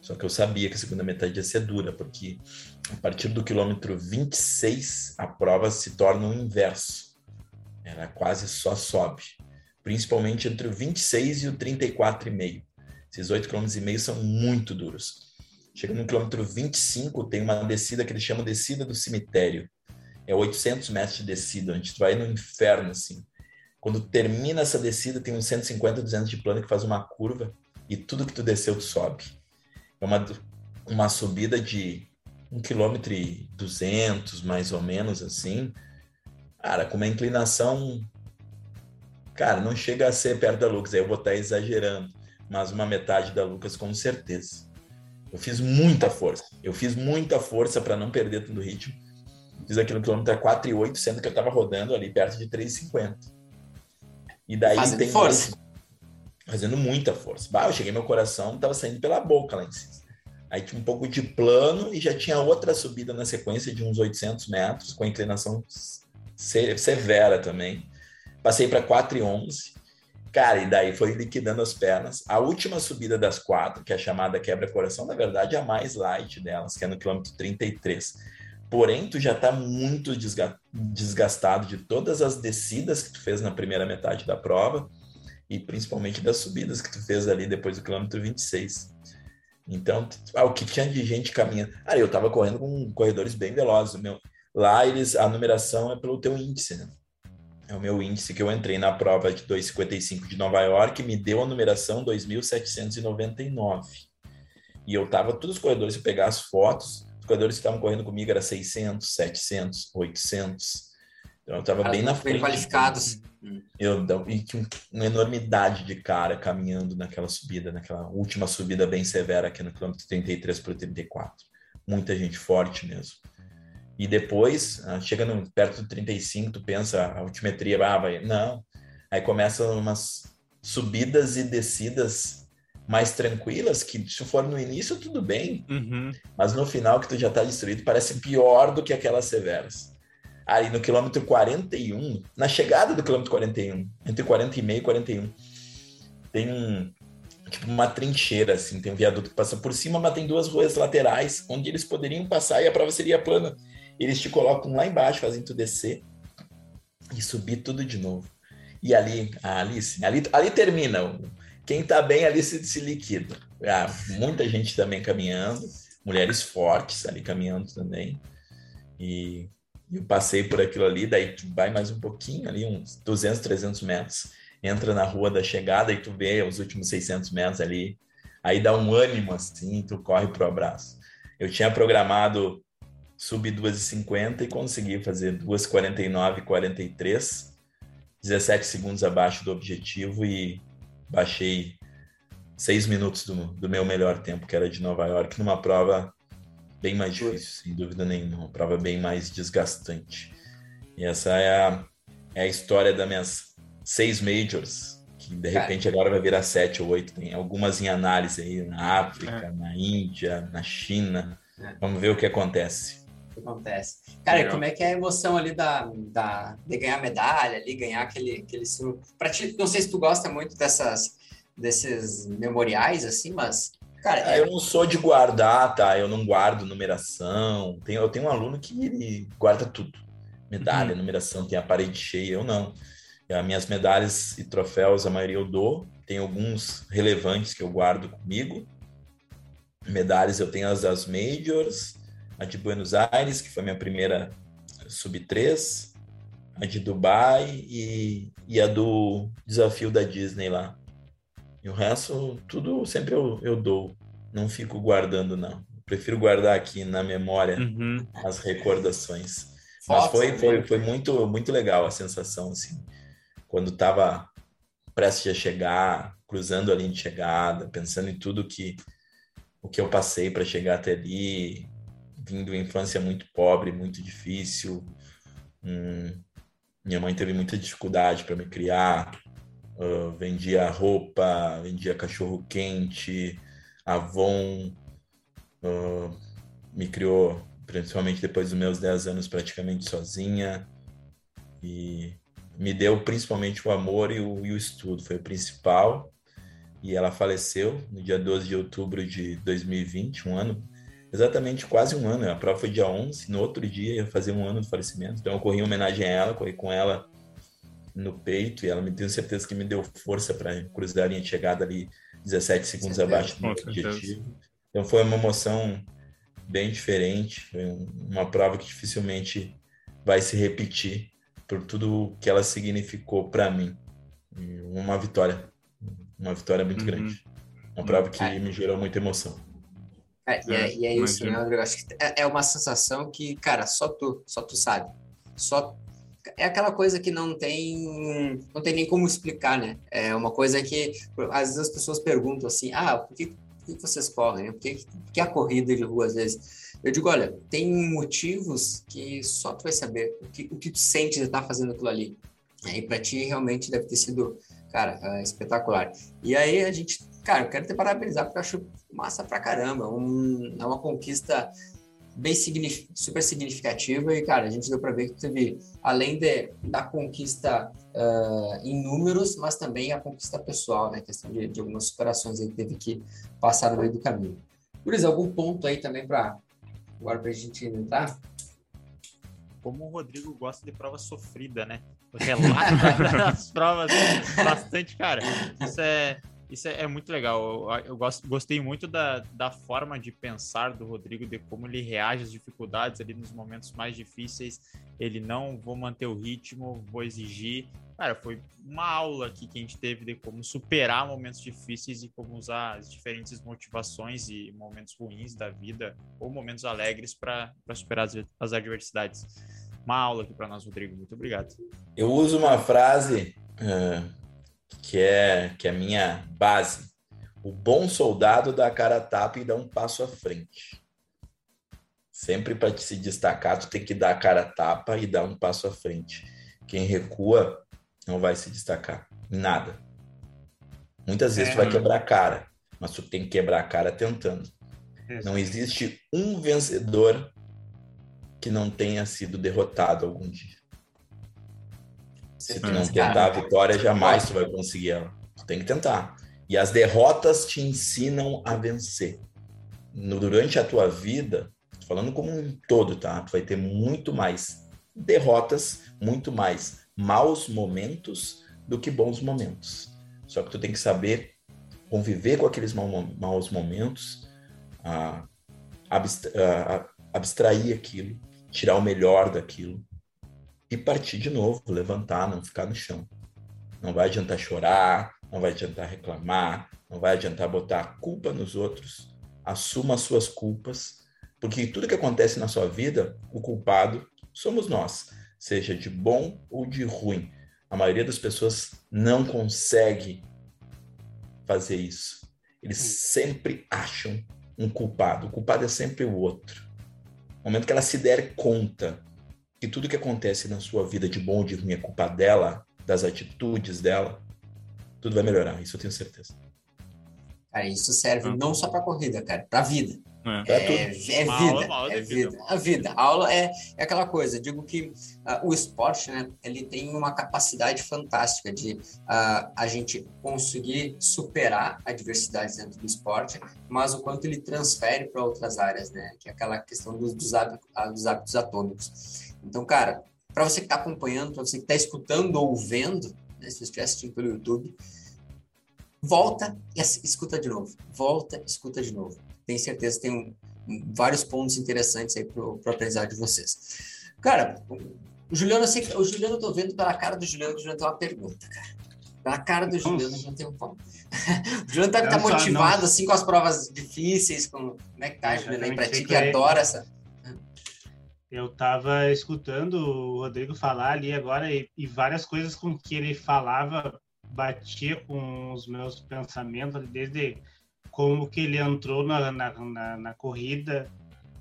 só que eu sabia que a segunda metade ia ser dura, porque a partir do quilômetro 26, a prova se torna o inverso. Ela quase só sobe. Principalmente entre o 26 e o 34,5. Esses 8,5 km são muito duros. Chega no quilômetro 25, tem uma descida que eles chamam de descida do cemitério. É 800 metros de descida, onde tu vai no inferno, assim. Quando termina essa descida, tem uns 150, 200 de plano que faz uma curva e tudo que tu desceu, tu sobe. É uma, uma subida de um quilômetro e duzentos, mais ou menos assim, cara, com uma inclinação, cara, não chega a ser perto da Lucas, aí eu vou estar exagerando, mas uma metade da Lucas com certeza. Eu fiz muita força, eu fiz muita força para não perder todo o ritmo. Fiz aquele quilômetro a 4,8, sendo que eu estava rodando ali perto de 3,50. E daí Fazendo tem força. fazendo muita força. Bah, eu cheguei, meu coração estava saindo pela boca lá em cima. Aí tinha um pouco de plano e já tinha outra subida na sequência de uns 800 metros, com inclinação severa também. Passei para 4,11. Cara, e daí foi liquidando as pernas. A última subida das quatro, que é a chamada quebra-coração, na verdade é a mais light delas, que é no quilômetro 33. Porém, tu já está muito desgastado de todas as descidas que tu fez na primeira metade da prova e principalmente das subidas que tu fez ali depois do quilômetro 26. Então, ah, o que tinha de gente caminhando. Ah, eu estava correndo com corredores bem velozes. Meu, lá eles a numeração é pelo teu índice, né? É o meu índice que eu entrei na prova de 2,55 de Nova York, me deu a numeração 2.799. E eu tava todos os corredores, se pegar as fotos, os corredores que estavam correndo comigo era 600, 700, 800. Então eu tava bem na frente. Qualificados. Eu, e tinha uma enormidade de cara caminhando naquela subida, naquela última subida bem severa aqui no quilômetro 33 para o 34. Muita gente forte mesmo. E depois, ah, chega no, perto do 35, tu pensa, a altimetria, ah, vai. Não. Aí começam umas subidas e descidas mais tranquilas, que se for no início, tudo bem. Uhum. Mas no final, que tu já tá destruído, parece pior do que aquelas severas. Aí no quilômetro 41, na chegada do quilômetro 41, entre 40 e meio e 41, tem um, tipo uma trincheira, assim, tem um viaduto que passa por cima, mas tem duas ruas laterais onde eles poderiam passar e a prova seria plana eles te colocam lá embaixo, fazem tu descer e subir tudo de novo. E ali, ali, ali, ali termina. Quem tá bem ali se, se liquida. Ah, muita gente também caminhando, mulheres fortes ali caminhando também. E eu passei por aquilo ali, daí tu vai mais um pouquinho ali, uns 200, 300 metros, entra na rua da chegada e tu vê os últimos 600 metros ali, aí dá um ânimo assim, tu corre pro abraço. Eu tinha programado subi 2,50 e consegui fazer 2,49 43, 17 segundos abaixo do objetivo e baixei seis minutos do, do meu melhor tempo, que era de Nova York, numa prova bem mais difícil, sem dúvida nenhuma, uma prova bem mais desgastante. E essa é a, é a história das minhas seis majors, que de repente agora vai virar sete ou oito. Tem algumas em análise aí na África, é. na Índia, na China. É. Vamos ver o que acontece que acontece. Cara, Legal. como é que é a emoção ali da, da, de ganhar medalha ali, ganhar aquele, aquele Pra ti, não sei se tu gosta muito dessas, desses memoriais, assim, mas. Cara, é... Eu não sou de guardar, tá? Eu não guardo numeração. Tenho, eu tenho um aluno que ele guarda tudo. Medalha, uhum. numeração, tem a parede cheia, eu não. As minhas medalhas e troféus, a maioria eu dou. Tem alguns relevantes que eu guardo comigo. Medalhas eu tenho as das majors, a de Buenos Aires, que foi minha primeira sub-3, a de Dubai e, e a do desafio da Disney lá. E o resto, tudo sempre eu, eu dou. Não fico guardando, não. Prefiro guardar aqui na memória uhum. as recordações. Mas foi, foi, foi muito, muito legal a sensação, assim. Quando estava prestes a chegar, cruzando a linha de chegada, pensando em tudo que o que eu passei para chegar até ali, vim de uma infância muito pobre, muito difícil. Hum, minha mãe teve muita dificuldade para me criar. Uh, vendia roupa, vendia cachorro quente, Avon. Uh, me criou, principalmente depois dos meus 10 anos, praticamente sozinha. E me deu principalmente o amor e o, e o estudo, foi o principal. E ela faleceu no dia 12 de outubro de 2020, um ano exatamente quase um ano. A prova foi dia 11, no outro dia ia fazer um ano do falecimento. Então eu corri em homenagem a ela, corri com ela no peito e ela me tenho certeza que me deu força para cruzar a linha de chegada ali 17 segundos abaixo do meu objetivo. Então foi uma emoção bem diferente, foi uma prova que dificilmente vai se repetir por tudo que ela significou para mim. Uma vitória, uma vitória muito uhum. grande. Uma prova que me gerou muita emoção. É, e é, e é isso, né, Rodrigo? Acho que é, é uma sensação que, cara, só tu, só tu sabe. Só é aquela coisa que não tem não tem nem como explicar, né? É uma coisa que às vezes as pessoas perguntam assim: "Ah, por que, por que vocês correm? Por que, por que a corrida de rua às vezes?" Eu digo, olha, tem motivos que só tu vai saber o que, o que tu sente de estar fazendo aquilo ali. E para ti realmente deve ter sido, cara, é, espetacular. E aí a gente, cara, eu quero te parabenizar porque eu acho massa pra caramba. Um, é uma conquista bem super significativa e, cara, a gente deu para ver que teve, além de, da conquista uh, em números, mas também a conquista pessoal, né? Questão de, de algumas superações aí que teve que passar no meio do caminho. Isso, algum ponto aí também para agora para a gente entrar? Como o Rodrigo gosta de prova sofrida, né? O relato das provas bastante, cara. Isso é, isso é, é, muito legal. Eu, eu gostei muito da, da forma de pensar do Rodrigo, de como ele reage às dificuldades ali nos momentos mais difíceis. Ele não vou manter o ritmo, vou exigir. Cara, foi uma aula aqui que a gente teve de como superar momentos difíceis e como usar as diferentes motivações e momentos ruins da vida ou momentos alegres para superar as, as adversidades. Uma aula aqui para nós, Rodrigo. Muito obrigado. Eu uso uma frase uh que é, que é a minha base. O bom soldado dá a cara a tapa e dá um passo à frente. Sempre para se destacar, tu tem que dar a cara a tapa e dar um passo à frente. Quem recua não vai se destacar em nada. Muitas vezes é. tu vai quebrar a cara, mas tu tem que quebrar a cara tentando. Não existe um vencedor que não tenha sido derrotado algum dia. Se tu não tentar a vitória, jamais tu vai conseguir ela. Tu tem que tentar. E as derrotas te ensinam a vencer. No, durante a tua vida, falando como um todo, tá? Tu vai ter muito mais derrotas, muito mais maus momentos do que bons momentos. Só que tu tem que saber conviver com aqueles maus momentos, abstrair aquilo, tirar o melhor daquilo e partir de novo, levantar, não ficar no chão. Não vai adiantar chorar, não vai adiantar reclamar, não vai adiantar botar a culpa nos outros. Assuma as suas culpas, porque tudo que acontece na sua vida, o culpado somos nós, seja de bom ou de ruim. A maioria das pessoas não consegue fazer isso. Eles sempre acham um culpado. O culpado é sempre o outro. No momento que ela se der conta que tudo que acontece na sua vida de bom ou de ruim é culpa dela, das atitudes dela, tudo vai melhorar, isso eu tenho certeza. Cara, isso serve não só para corrida, cara, para vida. É, é, é vida, aula, é vida, vida. A vida, a aula é, é aquela coisa. Digo que uh, o esporte, né, ele tem uma capacidade fantástica de uh, a gente conseguir superar adversidades dentro do esporte, mas o quanto ele transfere para outras áreas, né, que é aquela questão dos, dos, hábitos, dos hábitos atômicos. Então, cara, para você que está acompanhando, para você que está escutando ou vendo, né, se você estiver assistindo pelo YouTube, volta e escuta de novo. Volta, escuta de novo. Tenho certeza que tem um, vários pontos interessantes aí para o aprendizado de vocês. Cara, o Juliano, eu sei, o Juliano eu tô vendo pela cara do Juliano, que o Juliano tem uma pergunta, cara. Pela cara do Juliano, não tem um ponto. *laughs* o Juliano tá, tá motivado, assim, com as provas difíceis, com... como é que tá, Juliano, aí pra ti que adora essa eu estava escutando o Rodrigo falar ali agora e, e, várias coisas com que ele falava batia com os meus pensamentos, desde como que ele entrou na, na, na, na corrida.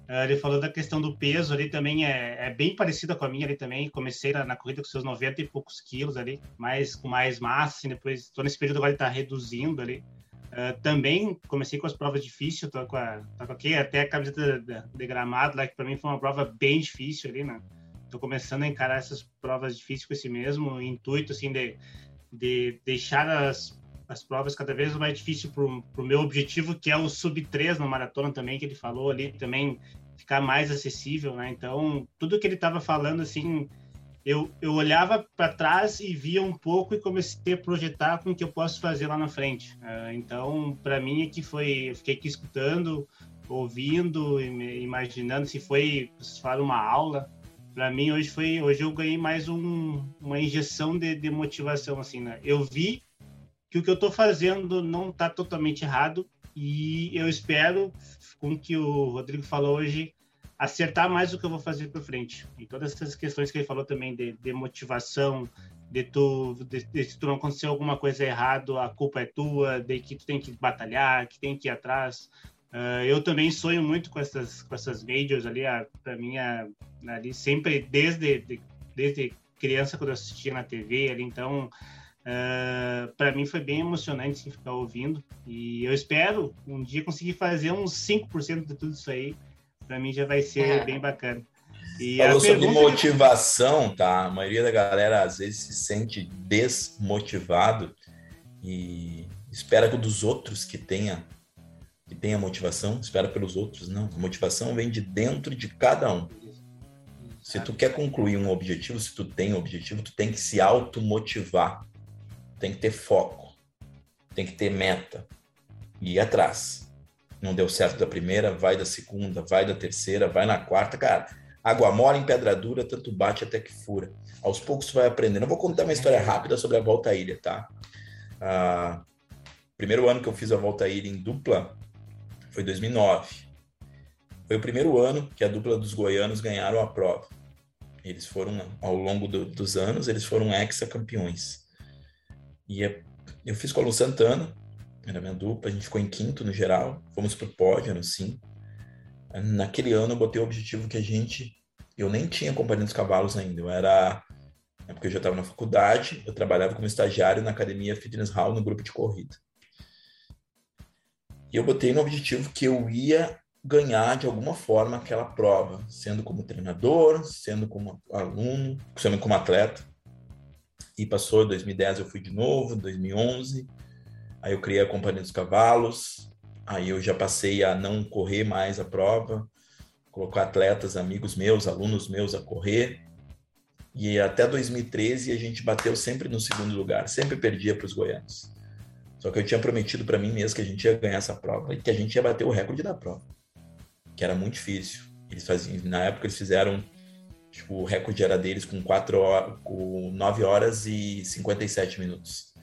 Uh, ele falou da questão do peso ali também, é, é bem parecida com a minha ali também. Comecei na, na corrida com seus 90 e poucos quilos ali, mais, com mais massa, assim, depois estou nesse período agora ele está reduzindo ali. Uh, também comecei com as provas difíceis, tô com a, tô com aqui, até a camiseta de, gramado lá, que para mim foi uma prova bem difícil ali, né? Tô começando a encarar essas provas difíceis com esse mesmo intuito, assim, de, de deixar as, as provas cada vez mais difíceis para o meu objetivo, que é o sub-3 no maratona também, que ele falou ali, também ficar mais acessível, né? Então, tudo que ele estava falando, assim, eu, eu olhava para trás e via um pouco e comecei a projetar com o que eu posso fazer lá na frente. Uh, então, para mim, aqui foi, eu fiquei aqui escutando, ouvindo, imaginando se foi, se uma aula. Para mim, hoje foi, hoje eu ganhei mais um, uma injeção de, de motivação, assim, né? Eu vi que o que eu estou fazendo não está totalmente errado e eu espero, com o que o Rodrigo falou hoje, acertar mais o que eu vou fazer para frente. E todas essas questões que ele falou também de, de motivação, de tu, de, de, se tu não acontecer alguma coisa errada, a culpa é tua, de que tu tem que batalhar, que tem que ir atrás. Uh, eu também sonho muito com essas, com essas majors ali, para mim, a, ali sempre desde, de, desde criança, quando eu assistia na TV ali, então Uh, ah, para mim foi bem emocionante assim, ficar ouvindo e eu espero um dia conseguir fazer uns 5% de tudo isso aí. Para mim já vai ser é. bem bacana. E Falou sobre motivação, tá? A maioria da galera às vezes se sente desmotivado e espera dos outros que tenha que tenha motivação, espera pelos outros. Não, a motivação vem de dentro de cada um. Se tu quer concluir um objetivo, se tu tem um objetivo, tu tem que se automotivar tem que ter foco, tem que ter meta e ir atrás. Não deu certo da primeira, vai da segunda, vai da terceira, vai na quarta, cara. Água mole em pedra dura, tanto bate até que fura. Aos poucos vai aprendendo. Eu vou contar uma história rápida sobre a volta à ilha, tá? Ah, primeiro ano que eu fiz a volta à ilha em dupla foi 2009. Foi o primeiro ano que a dupla dos goianos ganharam a prova. Eles foram, ao longo do, dos anos, eles foram ex-campeões. E é, eu fiz com a Lu Santana, era minha dupla, a gente ficou em quinto no geral, fomos pro pódio, no cinco. Naquele ano eu botei o objetivo que a gente. Eu nem tinha companhia dos cavalos ainda, eu era. É porque eu já estava na faculdade, eu trabalhava como estagiário na academia Fitness Hall no grupo de corrida. E eu botei no objetivo que eu ia ganhar de alguma forma aquela prova, sendo como treinador, sendo como aluno, sendo como atleta e passou, em 2010 eu fui de novo, 2011, aí eu criei a Companhia dos Cavalos, aí eu já passei a não correr mais a prova, colocar atletas, amigos meus, alunos meus a correr, e até 2013 a gente bateu sempre no segundo lugar, sempre perdia para os goianos. Só que eu tinha prometido para mim mesmo que a gente ia ganhar essa prova e que a gente ia bater o recorde da prova, que era muito difícil. Eles faziam, na época eles fizeram Tipo, o recorde era deles com, 4 horas, com 9 horas e 57 minutos.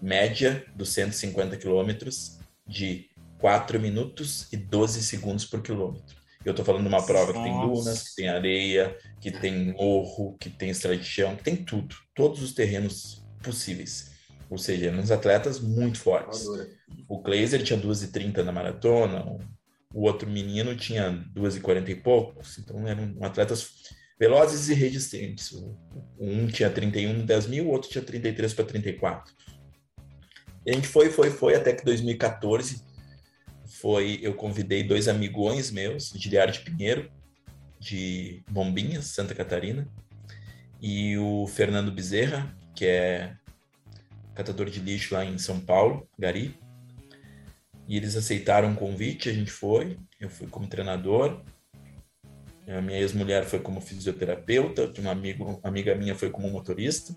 Média dos 150 quilômetros de 4 minutos e 12 segundos por quilômetro. Eu estou falando de uma prova Nossa. que tem dunas, que tem areia, que tem morro, que tem estrada de chão, que tem tudo. Todos os terrenos possíveis. Ou seja, uns atletas muito fortes. O Glazer tinha 2h30 na maratona, o outro menino tinha 2h40 e poucos. Então eram atletas velozes e resistentes. Um tinha 31 10 mil, o outro tinha 33 para 34. A gente foi, foi, foi, até que 2014 foi, eu convidei dois amigões meus, Giliário de Pinheiro, de Bombinhas, Santa Catarina, e o Fernando Bezerra, que é catador de lixo lá em São Paulo, Gari. E eles aceitaram o convite, a gente foi, eu fui como treinador, a minha ex-mulher foi como fisioterapeuta, uma amigo, amiga minha foi como motorista.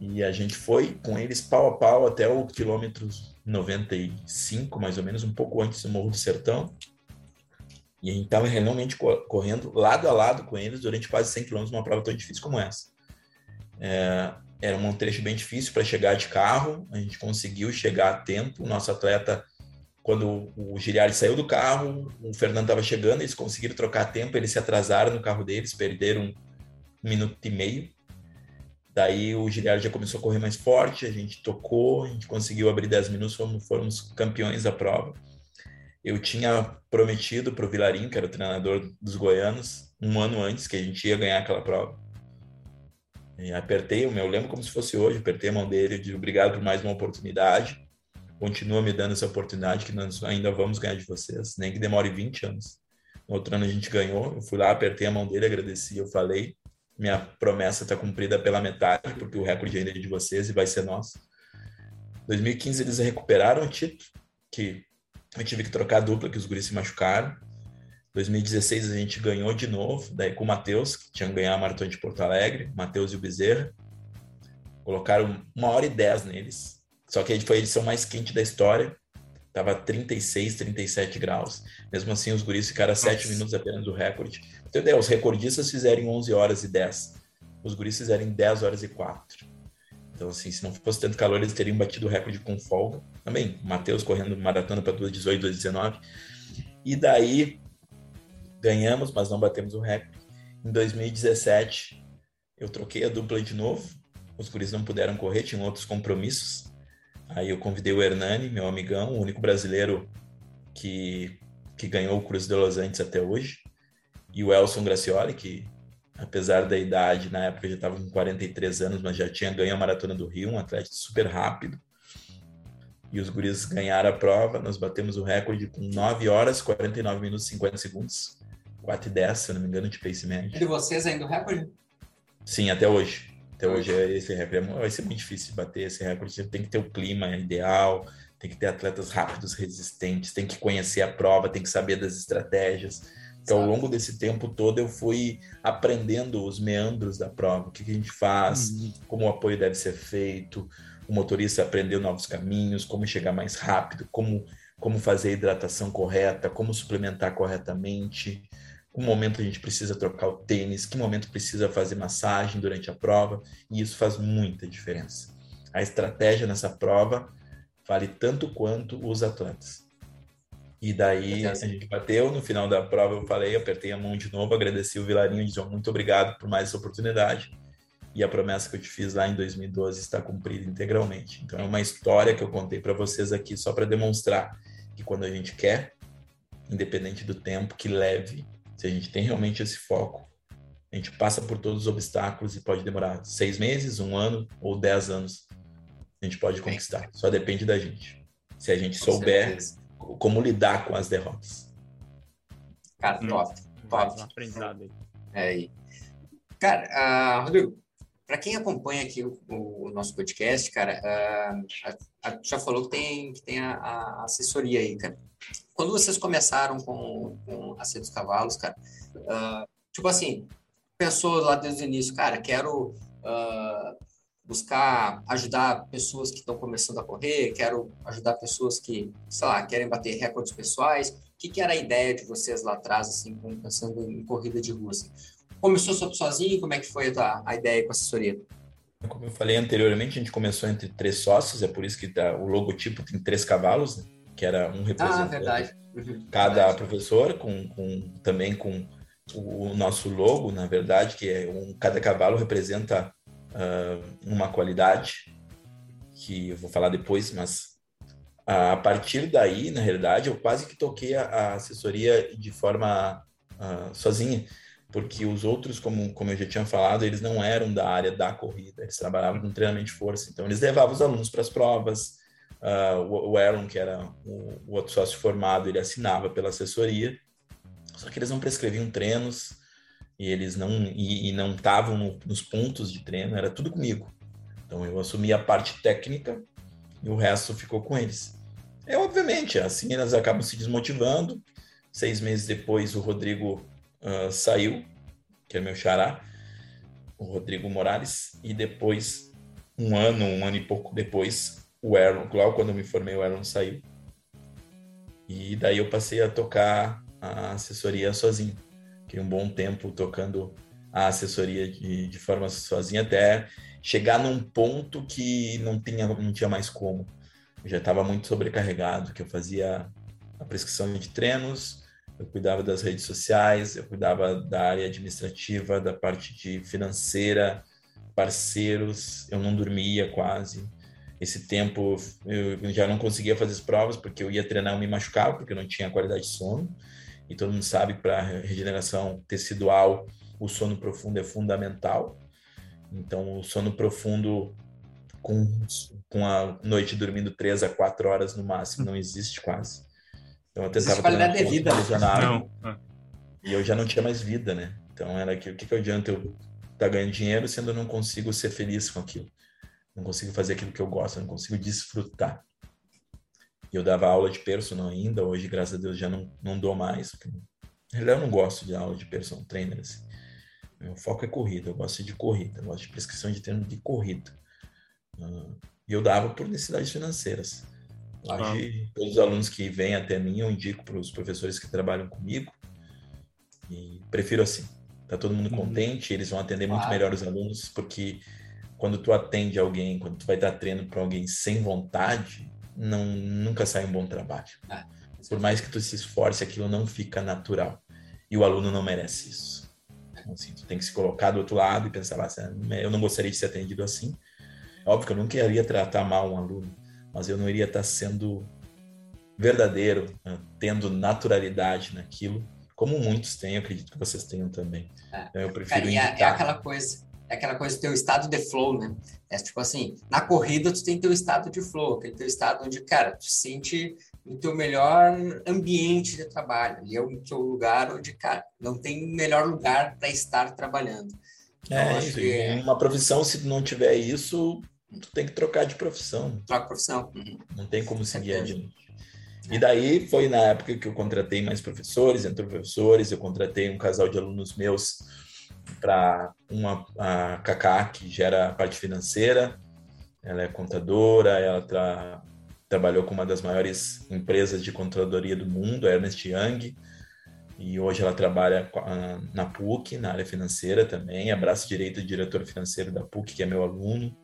E a gente foi com eles pau a pau até o quilômetro 95, mais ou menos, um pouco antes do Morro do Sertão. E a gente estava realmente correndo lado a lado com eles durante quase 100 quilômetros, numa prova tão difícil como essa. É, era um trecho bem difícil para chegar de carro, a gente conseguiu chegar a tempo. O nosso atleta quando o Giliari saiu do carro, o Fernando estava chegando, eles conseguiram trocar tempo, eles se atrasaram no carro deles, perderam um, minuto e meio. Daí o Giliari já começou a correr mais forte, a gente tocou, a gente conseguiu abrir 10 minutos, fomos, fomos campeões da prova. Eu tinha prometido para o Vilarim, que era o treinador dos goianos, um ano antes que a gente ia ganhar aquela prova. E apertei, eu lembro como se fosse hoje, apertei a mão dele, disse obrigado por mais uma oportunidade continua me dando essa oportunidade que nós ainda vamos ganhar de vocês, nem que demore 20 anos. No outro ano a gente ganhou, eu fui lá, apertei a mão dele, agradeci, eu falei, minha promessa está cumprida pela metade, porque o recorde ainda é de vocês e vai ser nosso. 2015 eles recuperaram o título, que eu tive que trocar a dupla, que os guris se machucaram. 2016 a gente ganhou de novo, daí com o Matheus, que tinha ganhado a Maratona de Porto Alegre, Matheus e o Bezerra. Colocaram uma hora e dez neles, só que foi a edição mais quente da história. Tava 36, 37 graus. Mesmo assim, os guris ficaram a 7 minutos apenas do recorde. Entendeu? Os recordistas fizeram 11 horas e 10. Os guris fizeram 10 horas e 4. Então, assim, se não fosse tanto calor, eles teriam batido o recorde com folga. Também, o Matheus correndo maratona para 2,18, 2,19. E daí, ganhamos, mas não batemos o recorde. Em 2017, eu troquei a dupla de novo. Os guris não puderam correr, tinham outros compromissos. Aí eu convidei o Hernani, meu amigão, o único brasileiro que, que ganhou o Cruz de Los Angeles até hoje. E o Elson Gracioli, que apesar da idade, na época já estava com 43 anos, mas já tinha ganho a Maratona do Rio, um atleta super rápido. E os guris ganharam a prova, nós batemos o recorde com 9 horas, 49 minutos e 50 segundos. 4 e 10, se eu não me engano, de pace médio. E de vocês ainda o recorde? Sim, até hoje. Até hoje é esse recorde. Vai ser muito difícil bater esse recorde. Tem que ter o clima ideal, tem que ter atletas rápidos, resistentes, tem que conhecer a prova, tem que saber das estratégias. Então, ao longo desse tempo todo, eu fui aprendendo os meandros da prova, o que, que a gente faz, uhum. como o apoio deve ser feito, o motorista aprendeu novos caminhos, como chegar mais rápido, como, como fazer a hidratação correta, como suplementar corretamente, que momento a gente precisa trocar o tênis, que momento precisa fazer massagem durante a prova, e isso faz muita diferença. A estratégia nessa prova vale tanto quanto os atletas. E daí a gente bateu, no final da prova eu falei, apertei a mão de novo, agradeci o Vilarinho disse muito obrigado por mais essa oportunidade. E a promessa que eu te fiz lá em 2012 está cumprida integralmente. Então é uma história que eu contei para vocês aqui só para demonstrar que quando a gente quer, independente do tempo que leve, se a gente tem realmente esse foco, a gente passa por todos os obstáculos e pode demorar seis meses, um ano ou dez anos. A gente pode conquistar. Só depende da gente. Se a gente Com souber certeza como lidar com as derrotas. Cara, hum. top. top. Um aprendizado aí. É aí. Cara, uh, Rodrigo, para quem acompanha aqui o, o, nosso podcast, cara, uh, a, a, já falou que tem, que tem a, a, assessoria aí, cara. Quando vocês começaram com, com a Ser dos Cavalos, cara, uh, tipo assim, pensou lá desde o início, cara, quero uh, buscar ajudar pessoas que estão começando a correr, quero ajudar pessoas que, sei lá, querem bater recordes pessoais. O que, que era a ideia de vocês lá atrás, assim, pensando em corrida de rua? Assim? Começou sozinho? Como é que foi a, a ideia com a assessoria? Como eu falei anteriormente, a gente começou entre três sócios, é por isso que tá, o logotipo tem três cavalos, né? que era um representante. Ah, verdade. Uhum, cada verdade. professor, com, com, também com o nosso logo, na verdade, que é um, cada cavalo representa uh, uma qualidade, que eu vou falar depois, mas a partir daí, na realidade, eu quase que toquei a, a assessoria de forma uh, sozinha, porque os outros, como, como eu já tinha falado, eles não eram da área da corrida, eles trabalhavam com treinamento de força, então eles levavam os alunos para as provas, uh, o, o Aaron, que era o, o outro sócio formado, ele assinava pela assessoria, só que eles não prescreviam treinos, e eles não e, e não estavam no, nos pontos de treino, era tudo comigo. Então eu assumi a parte técnica e o resto ficou com eles. É obviamente, assim elas acabam se desmotivando. Seis meses depois o Rodrigo uh, saiu, que é meu xará, o Rodrigo Morales, e depois, um ano, um ano e pouco depois, o Aaron, logo quando eu me formei, o Aaron saiu. E daí eu passei a tocar a assessoria sozinho. Fiquei um bom tempo tocando a assessoria de, de forma sozinha até chegar num ponto que não tinha, não tinha mais como. Eu já estava muito sobrecarregado, que eu fazia a prescrição de treinos, eu cuidava das redes sociais, eu cuidava da área administrativa, da parte de financeira, parceiros, eu não dormia quase. Esse tempo eu já não conseguia fazer as provas porque eu ia treinar e me machucava, porque eu não tinha qualidade de sono e todo mundo sabe que para regeneração tecidual o sono profundo é fundamental. Então, o sono profundo com, com a noite dormindo três a quatro horas no máximo não existe quase. Então, eu tentava qualidade de vida. Não. E eu já não tinha mais vida, né? Então, era que o que, que adianta eu estar tá ganhando dinheiro sendo eu não consigo ser feliz com aquilo? Não consigo fazer aquilo que eu gosto, não consigo desfrutar. Eu dava aula de personal ainda, hoje, graças a Deus, já não, não dou mais. Eu não gosto de aula de personal trainer, assim. Meu foco é corrida, eu gosto de corrida, eu gosto de prescrição de treino de corrida. Uh, e eu dava por necessidades financeiras. Hoje, ah. todos os alunos que vêm até mim, eu indico para os professores que trabalham comigo. E prefiro assim. Tá todo mundo uhum. contente, eles vão atender muito melhor os alunos, porque quando tu atende alguém, quando tu vai dar treino para alguém sem vontade, não nunca sai um bom trabalho. É, Por mais que tu se esforce, aquilo não fica natural. E o aluno não merece isso. Então, assim, tu tem que se colocar do outro lado e pensar, assim, eu não gostaria de ser atendido assim. Óbvio que eu não queria tratar mal um aluno, mas eu não iria estar sendo verdadeiro, né? tendo naturalidade naquilo, como muitos têm, acredito que vocês tenham também. É. Então, eu prefiro Cara, é, é, aquela coisa, é aquela coisa do teu estado de flow, né? É tipo assim, na corrida tu tem teu estado de flow, aquele teu estado onde, cara, tu sente o teu melhor ambiente de trabalho. Ali é o teu lugar onde, cara, não tem melhor lugar para estar trabalhando. Então, é, acho que... É uma profissão, se não tiver isso, tu tem que trocar de profissão. Troca profissão. Uhum. Não tem como seguir adiante. E daí foi na época que eu contratei mais professores, entrou professores, eu contratei um casal de alunos meus para uma a Cacá, que gera a parte financeira. Ela é contadora, ela tra, trabalhou com uma das maiores empresas de controladoria do mundo, a Ernest Young, e hoje ela trabalha na PUC, na área financeira também, é braço direito do diretor financeiro da PUC, que é meu aluno.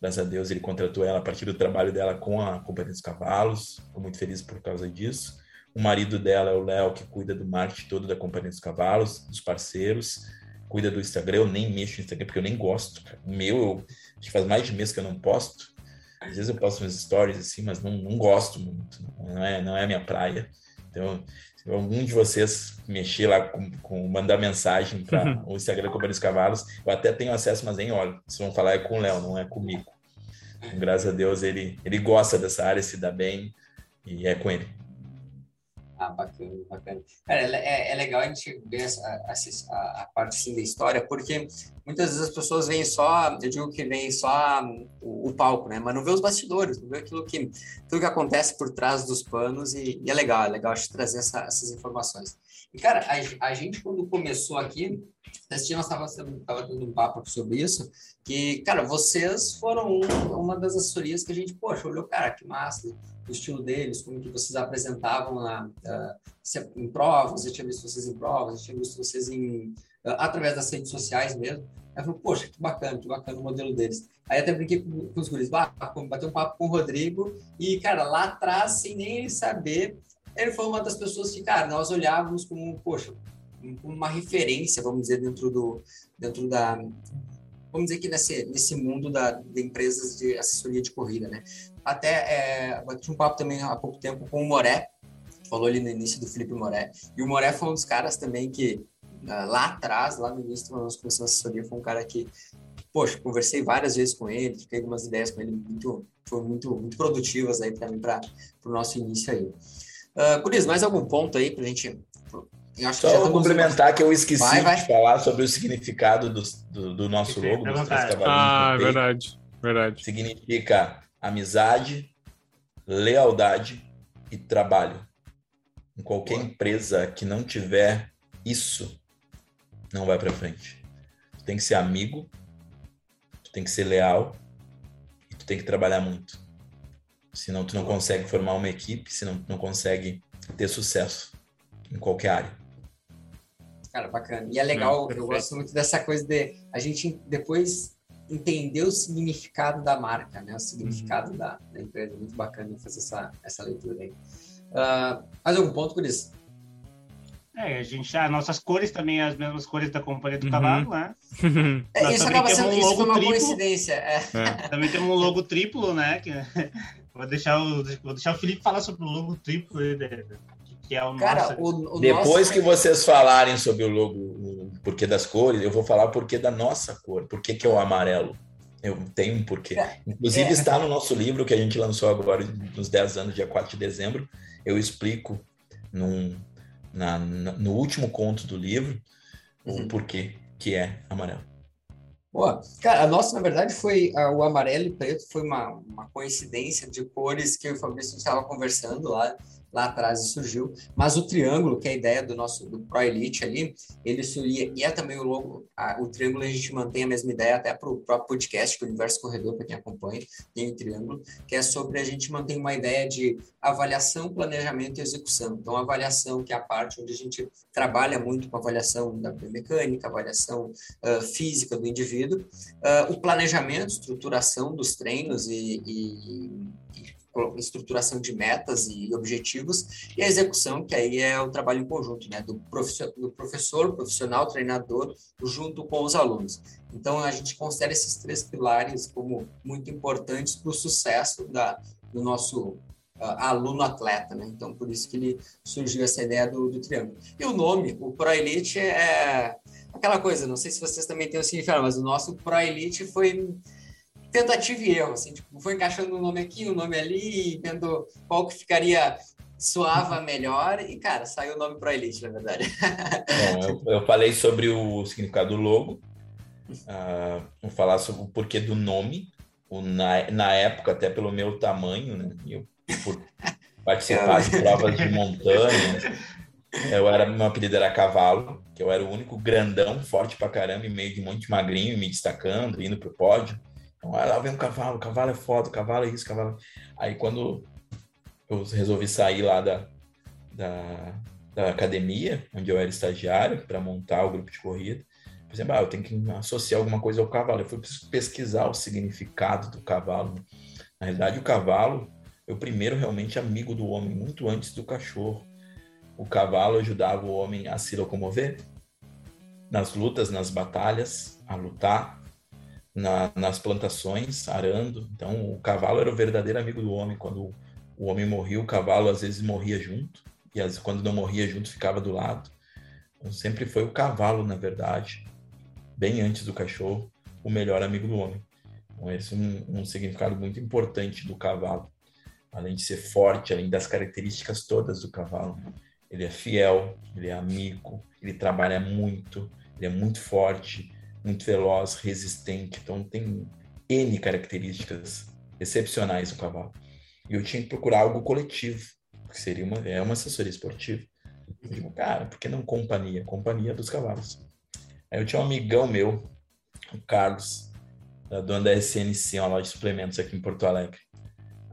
Graças a Deus ele contratou ela a partir do trabalho dela com a Companhia dos Cavalos. Estou muito feliz por causa disso. O marido dela é o Léo, que cuida do marketing todo da Companhia dos Cavalos, dos parceiros. Cuida do Instagram. Eu nem mexo no Instagram porque eu nem gosto. O meu, eu, acho que faz mais de mês que eu não posto. Às vezes eu posto meus stories assim, mas não, não gosto muito. Não é, não é a minha praia. Então, se algum de vocês mexer lá com, com mandar mensagem para o Instagram Companhia dos Cavalos, eu até tenho acesso, mas nem olho. Vocês vão falar é com o Léo, não é comigo. Então, graças a Deus ele, ele gosta dessa área, se dá bem e é com ele. Ah, bacana, bacana. Cara, é, é legal a gente ver essa, a, a, parte assim da história, porque muitas vezes as pessoas veem só, eu digo que vem só o, o, palco, né? Mas não vê os bastidores, não vê aquilo que, tudo que acontece por trás dos panos e, e é legal, é legal a gente trazer essa, essas informações. E, cara, a, a gente quando começou aqui, nesse dia nós estávamos tendo um papo sobre isso, que, cara, vocês foram um, uma das assessorias que a gente, poxa, olhou, cara, que massa, o estilo deles, como que vocês apresentavam uh, em provas, eu tinha visto vocês em provas, eu tinha visto vocês em, através das redes sociais mesmo. Aí eu falei, poxa, que bacana, que bacana o modelo deles. Aí até brinquei com, com os guris, bateu um papo com o Rodrigo e, cara, lá atrás, sem nem ele saber, ele foi uma das pessoas que, cara, nós olhávamos como, poxa, uma referência, vamos dizer, dentro do, dentro da, vamos dizer que nesse, nesse mundo da, de empresas de assessoria de corrida, né? Até é, bati um papo também há pouco tempo com o Moré, falou ali no início do Felipe Moré, e o Moré foi um dos caras também que ah, lá atrás, lá no início, quando nós começamos a assessoria, foi um cara que, poxa, conversei várias vezes com ele, fiquei algumas ideias com ele, muito, foram muito, muito produtivas aí para mim, para o nosso início aí. Uh, Curis, mais algum ponto aí para a gente só vou complementar que eu esqueci vai, vai. de falar sobre o significado do, do, do nosso logo. Dos ah, verdade, verdade. Significa amizade, lealdade e trabalho. Em qualquer Boa. empresa que não tiver isso, não vai para frente. Tu tem que ser amigo, tu tem que ser leal e tu tem que trabalhar muito. Senão tu não consegue formar uma equipe, senão tu não consegue ter sucesso em qualquer área. Cara, bacana. E é legal, eu gosto muito dessa coisa de a gente depois entender o significado da marca, né? O significado uhum. da, da, empresa. Muito bacana fazer essa, essa leitura aí. Uh, mais algum ponto por isso? É, a gente, as nossas cores também, as mesmas cores da companhia do uhum. cavalo, né? É, isso acaba sendo um isso foi uma triplo. coincidência. É. É. Também temos um logo triplo, né? Que, vou, deixar o, vou deixar o Felipe falar sobre o logo triplo. Né? que é o Cara, nosso... o, o Depois nosso... que vocês falarem sobre o logo, o porquê das cores, eu vou falar o porquê da nossa cor, por que é o amarelo. Eu tenho um porquê. É. Inclusive, é. está no nosso livro que a gente lançou agora, nos 10 anos, dia 4 de dezembro. Eu explico num, na, no último conto do livro uhum. o porquê que é amarelo. Boa. Cara, a nossa, na verdade, foi o amarelo e preto, foi uma, uma coincidência de cores que o Fabrício estava conversando lá lá atrás surgiu. Mas o triângulo, que é a ideia do nosso do Pro Elite ali, ele surgia, e é também o logo, a, o triângulo a gente mantém a mesma ideia até para o próprio podcast, é o Universo Corredor, para quem acompanha, tem o triângulo, que é sobre a gente manter uma ideia de avaliação, planejamento e execução. Então, avaliação, que é a parte onde a gente trabalha muito com avaliação da biomecânica, avaliação uh, física do indivíduo, uh, o planejamento, estruturação dos treinos e, e estruturação de metas e objetivos, e a execução, que aí é o trabalho em conjunto, né, do, professor, do professor, profissional, treinador, junto com os alunos. Então, a gente considera esses três pilares como muito importantes para o sucesso da, do nosso uh, aluno-atleta, né? Então, por isso que ele surgiu essa ideia do, do triângulo. E o nome, o Pro Elite, é aquela coisa, não sei se vocês também têm o significado, mas o nosso Pro Elite foi tentativa e erro, assim, tipo, foi encaixando um nome aqui, um nome ali, vendo qual que ficaria soava melhor e, cara, saiu o nome Pro Elite, na verdade. Bom, *laughs* eu, eu, falei sobre o significado do logo, uh, vou falar sobre o porquê do nome, o, na, na época, até pelo meu tamanho, né, eu, por participar de provas de montanha, eu era, meu apelido era Cavalo, que eu era o único grandão, forte pra caramba, em meio de um monte de magrinho, me destacando, indo pro pódio. Então, lá vem um cavalo, cavalo é foda, cavalo é isso, cavalo. Aí quando eu resolvi sair lá da, da, da academia, onde eu era estagiário, para montar o grupo de corrida, por exemplo, ah, eu tenho que associar alguma coisa ao cavalo. Eu fui pesquisar o significado do cavalo. Na realidade, o cavalo é o primeiro realmente amigo do homem, muito antes do cachorro. O cavalo ajudava o homem a se locomover nas lutas, nas batalhas, a lutar, na, nas plantações, arando. Então, o cavalo era o verdadeiro amigo do homem. Quando o homem morria, o cavalo às vezes morria junto, e às, quando não morria junto, ficava do lado. Então, sempre foi o cavalo, na verdade, bem antes do cachorro, o melhor amigo do homem. Então, esse é um, um significado muito importante do cavalo. Além de ser forte, além das características todas do cavalo. Ele é fiel, ele é amigo, ele trabalha muito, ele é muito forte, muito veloz, resistente. Então tem N características excepcionais no cavalo. E eu tinha que procurar algo coletivo, que seria uma, é uma assessoria esportiva. Eu digo, cara, por que não companhia? Companhia dos cavalos. Aí eu tinha um amigão meu, o Carlos, da dona da SNC, uma loja de suplementos aqui em Porto Alegre.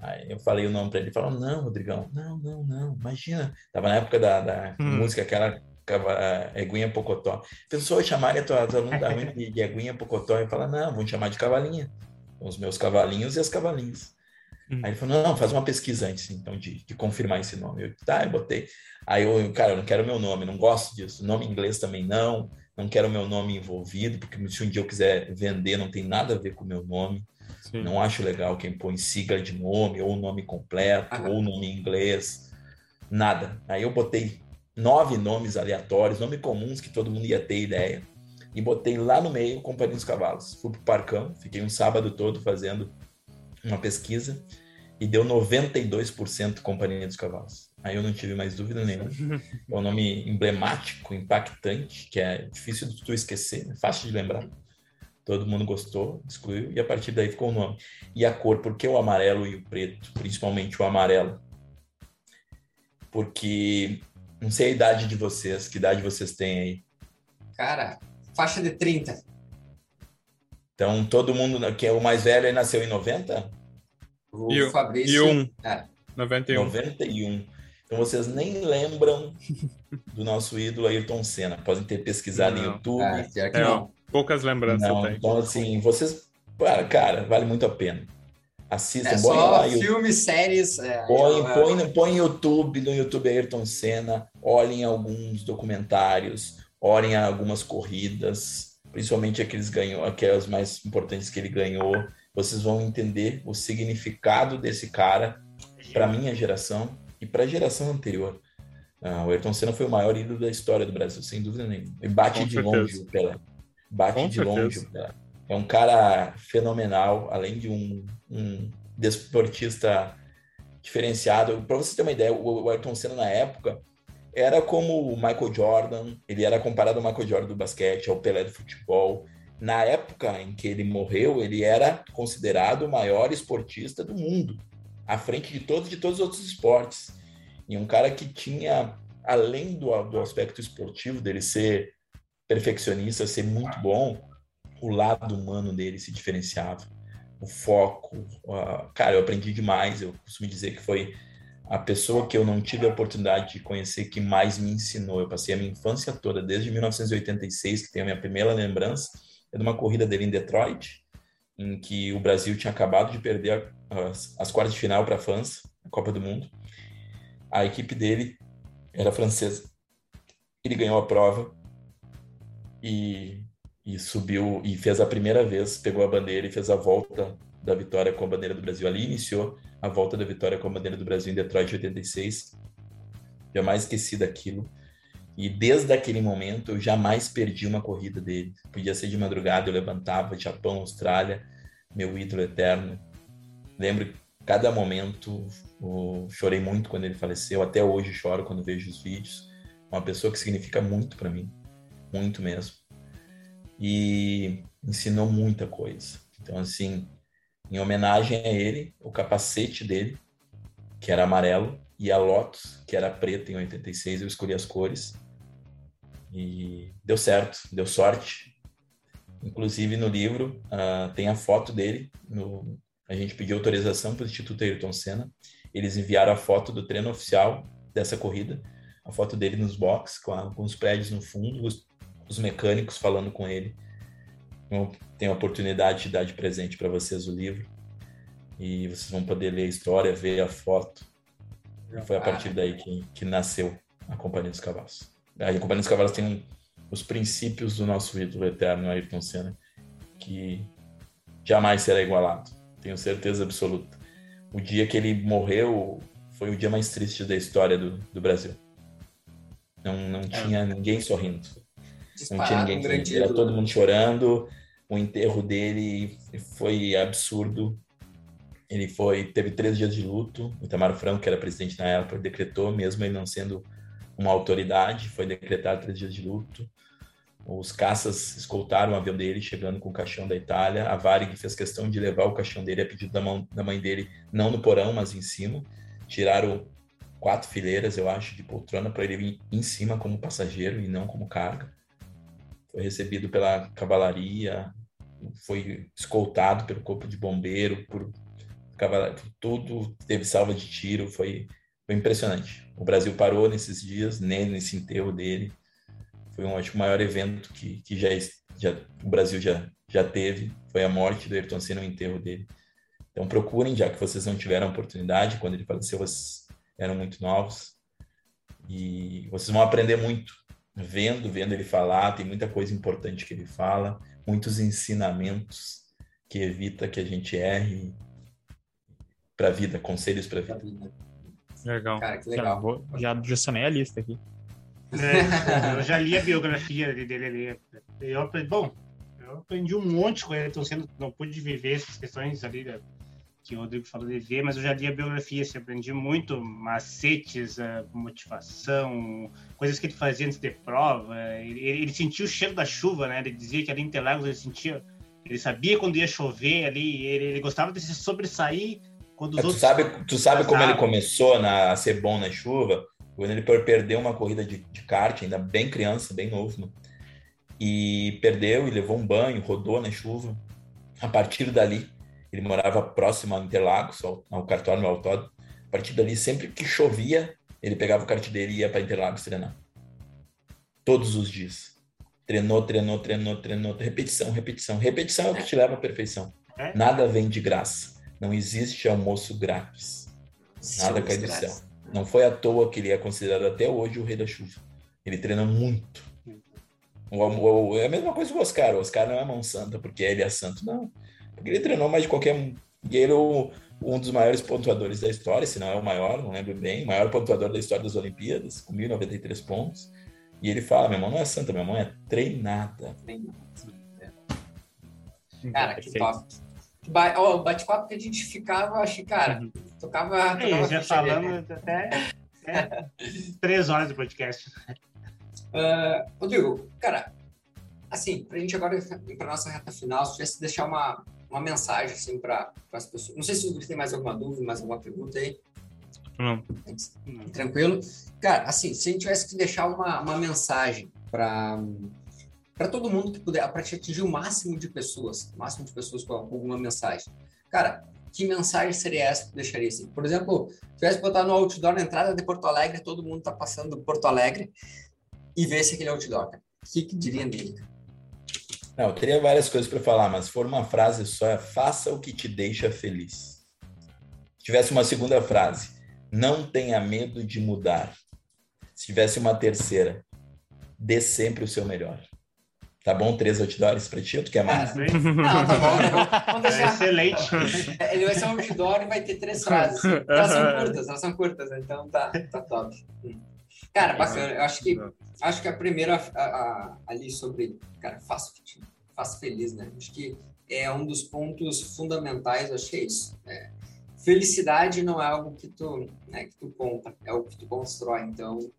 Aí eu falei o nome para ele, ele falou, não, Rodrigão, não, não, não, imagina. Tava na época da, da hum. música aquela Eguinha Pocotó. Pessoas chamarem a tua, tua aluna de, de Eguinha Pocotó e falar, não, vamos chamar de Cavalinha. Os meus cavalinhos e as cavalinhas. Hum. Aí ele falou, não, faz uma pesquisa antes, então, de, de confirmar esse nome. Eu, tá, eu botei. Aí eu, cara, eu não quero meu nome, não gosto disso. Nome inglês também não, não quero meu nome envolvido, porque se um dia eu quiser vender, não tem nada a ver com o meu nome. Sim. Não acho legal quem põe sigla de nome, ou nome completo, ah. ou nome em inglês. Nada. Aí eu botei nove nomes aleatórios, nomes comuns que todo mundo ia ter ideia. E botei lá no meio Companhia dos Cavalos. Fui pro Parcão, fiquei um sábado todo fazendo uma pesquisa e deu 92% Companhia dos Cavalos. Aí eu não tive mais dúvida nenhuma. *laughs* É um nome emblemático, impactante, que é difícil de tu esquecer, é fácil de lembrar. Todo mundo gostou, excluiu, e a partir daí ficou o nome. E a cor, por que o amarelo e o preto? Principalmente o amarelo. Porque não sei a idade de vocês, que idade vocês têm aí? Cara, faixa de 30. Então, todo mundo que é o mais velho aí nasceu em 90? O e Fabrício. E um. É. 91. 91. Então vocês nem lembram do nosso ídolo Ayrton Senna. Podem ter pesquisado no YouTube. Ah, é, não. Poucas lembranças. Não, então, assim, vocês. Cara, vale muito a pena. Assistam. É só filmes, séries. É, põe, eu, põe, põe YouTube, no YouTube Ayrton Senna, olhem alguns documentários, olhem algumas corridas, principalmente aqueles ganhou, aquelas mais importantes que ele ganhou. Vocês vão entender o significado desse cara para minha geração e para a geração anterior. Ah, o Ayrton Senna foi o maior ídolo da história do Brasil, sem dúvida nenhuma. E bate Com de certeza. longe o Pelé. Bate Com de certeza. longe o Pelé. É um cara fenomenal, além de um, um desportista diferenciado. Para você ter uma ideia, o Ayrton Senna na época era como o Michael Jordan, ele era comparado ao Michael Jordan do basquete, ao Pelé do futebol. Na época em que ele morreu, ele era considerado o maior esportista do mundo, à frente de todos de todos os outros esportes. E um cara que tinha, além do, do aspecto esportivo dele ser perfeccionista, ser muito bom, o lado humano dele se diferenciava. O foco. Uh, cara, eu aprendi demais. Eu costumo dizer que foi a pessoa que eu não tive a oportunidade de conhecer que mais me ensinou. Eu passei a minha infância toda, desde 1986, que tenho a minha primeira lembrança, é de uma corrida dele em Detroit, em que o Brasil tinha acabado de perder as, as quartas de final para a França, a Copa do Mundo. A equipe dele era francesa. Ele ganhou a prova e, e subiu e fez a primeira vez, pegou a bandeira e fez a volta da vitória com a bandeira do Brasil. Ali iniciou a volta da vitória com a bandeira do Brasil em Detroit 86. Jamais esqueci daquilo. E desde aquele momento eu jamais perdi uma corrida dele. Podia ser de madrugada, eu levantava, Japão, Austrália, meu ídolo eterno. Lembro cada momento, chorei muito quando ele faleceu, até hoje choro quando vejo os vídeos. Uma pessoa que significa muito para mim, muito mesmo. E ensinou muita coisa. Então, assim, em homenagem a ele, o capacete dele, que era amarelo, e a Lotus, que era preta em 86, eu escolhi as cores. E deu certo, deu sorte. Inclusive no livro uh, tem a foto dele. No, a gente pediu autorização para o Instituto Ayrton Senna. Eles enviaram a foto do treino oficial dessa corrida, a foto dele nos boxes, com, a, com os prédios no fundo, os, os mecânicos falando com ele tenho a oportunidade de dar de presente para vocês o livro e vocês vão poder ler a história, ver a foto. E foi a partir daí que, que nasceu a Companhia dos Cavalos. A Companhia dos Cavalos tem um, os princípios do nosso ídolo eterno, Ayrton Senna, que jamais será igualado. Tenho certeza absoluta. O dia que ele morreu foi o dia mais triste da história do, do Brasil. Não, não é. tinha ninguém sorrindo. Disparado, não tinha ninguém sorrindo. Era todo mundo chorando o enterro dele foi absurdo. Ele foi teve três dias de luto. O Itamar Franco, que era presidente na época, decretou, mesmo ele não sendo uma autoridade, foi decretado três dias de luto. Os caças escoltaram o avião dele, chegando com o caixão da Itália. A Varig fez questão de levar o caixão dele a pedido da, mão, da mãe dele, não no porão, mas em cima. Tiraram quatro fileiras, eu acho, de poltrona para ele vir em cima como passageiro e não como carga foi recebido pela cavalaria, foi escoltado pelo corpo de bombeiro, por, por tudo, teve salva de tiro, foi, foi impressionante. O Brasil parou nesses dias, nesse enterro dele. Foi um, acho, o maior evento que, que já, já, o Brasil já, já teve. Foi a morte do Ayrton Senna, o enterro dele. Então procurem, já que vocês não tiveram oportunidade, quando ele faleceu, vocês eram muito novos. E vocês vão aprender muito vendo, vendo ele falar, tem muita coisa importante que ele fala, muitos ensinamentos que evita que a gente erre para a vida, conselhos para a vida. Legal. Cara, que legal. Já, vou, já adicionei a lista aqui. É, eu já li a biografia dele ali. Eu aprendi, bom, eu aprendi um monte com ele, então sendo, não pude viver essas questões ali da, que o Rodrigo falou de ver, mas eu já li a biografia, assim, aprendi muito macetes, motivação, coisas que ele fazia antes de prova. Ele, ele, sentia o cheiro da chuva, né? Ele dizia que ali em Interlagos ele sentia, ele sabia quando ia chover ali, ele, ele gostava de se sobressair quando os tu outros. Sabe, tu sabe como ele começou na, a ser bom na chuva? Quando ele perdeu uma corrida de, de kart, ainda bem criança, bem novo, né? e perdeu e levou um banho, rodou na chuva. A partir dali, ele morava próximo a Interlagos, ao, ao cartório, no autódromo. A partir dali, sempre que chovia, ele pegava o kart dele e ia para Interlagos treinar. Todos os dias. Treinou, treinou, treinou, treinou. Repetição, repetição. Repetição é o que te leva à perfeição. É? Nada vem de graça. Não existe almoço grátis. Nada cai do céu. Não foi à toa que ele é considerado até hoje o rei da chuva. Ele treina muito. O, o, é a mesma coisa que o Oscar. O Oscar não é mão santa porque ele é santo. Não. Porque ele treinou mais de qualquer um. E ele é um dos maiores pontuadores da história, se não é o maior, não lembro bem, maior pontuador da história das Olimpíadas, com 1.093 pontos. E ele fala: minha mão não é santa, minha mão é treinada. Treinada. Cara, que top. O bate-papo que a gente ficava, acho que, cara, uhum. tocava. tocava já falando até, até três horas de podcast. Uh, *laughs* Rodrigo, cara, assim, pra gente agora ir pra nossa reta final, se tivesse deixar uma, uma mensagem assim para as pessoas. Não sei se o tem mais alguma dúvida, mais alguma pergunta aí. Não. Tranquilo? Cara, assim, se a gente tivesse que deixar uma, uma mensagem para para todo mundo que puder, para atingir o máximo de pessoas, o máximo de pessoas com alguma mensagem. Cara, que mensagem seria essa que tu deixaria assim? Por exemplo, se tivesse botar no outdoor na entrada de Porto Alegre, todo mundo tá passando Porto Alegre e vê se aquele outdoor, cara. O que, que diria nele? Não, eu teria várias coisas para falar, mas se for uma frase só, é faça o que te deixa feliz. Se tivesse uma segunda frase, não tenha medo de mudar. Se tivesse uma terceira, dê sempre o seu melhor. Tá bom? Três outdoors para ti? Tu quer mais? Ah, não, tá bom. Vamos deixar. É excelente. Ele vai ser um outdoor e vai ter três frases. Elas são curtas, elas são curtas, então tá, tá top. Cara, bacana. Eu acho que, acho que a primeira a, a, ali sobre, cara, faça, feliz, né? Acho que é um dos pontos fundamentais, acho que é isso. É, felicidade não é algo que tu, né, que tu compra, é algo que tu constrói. Então,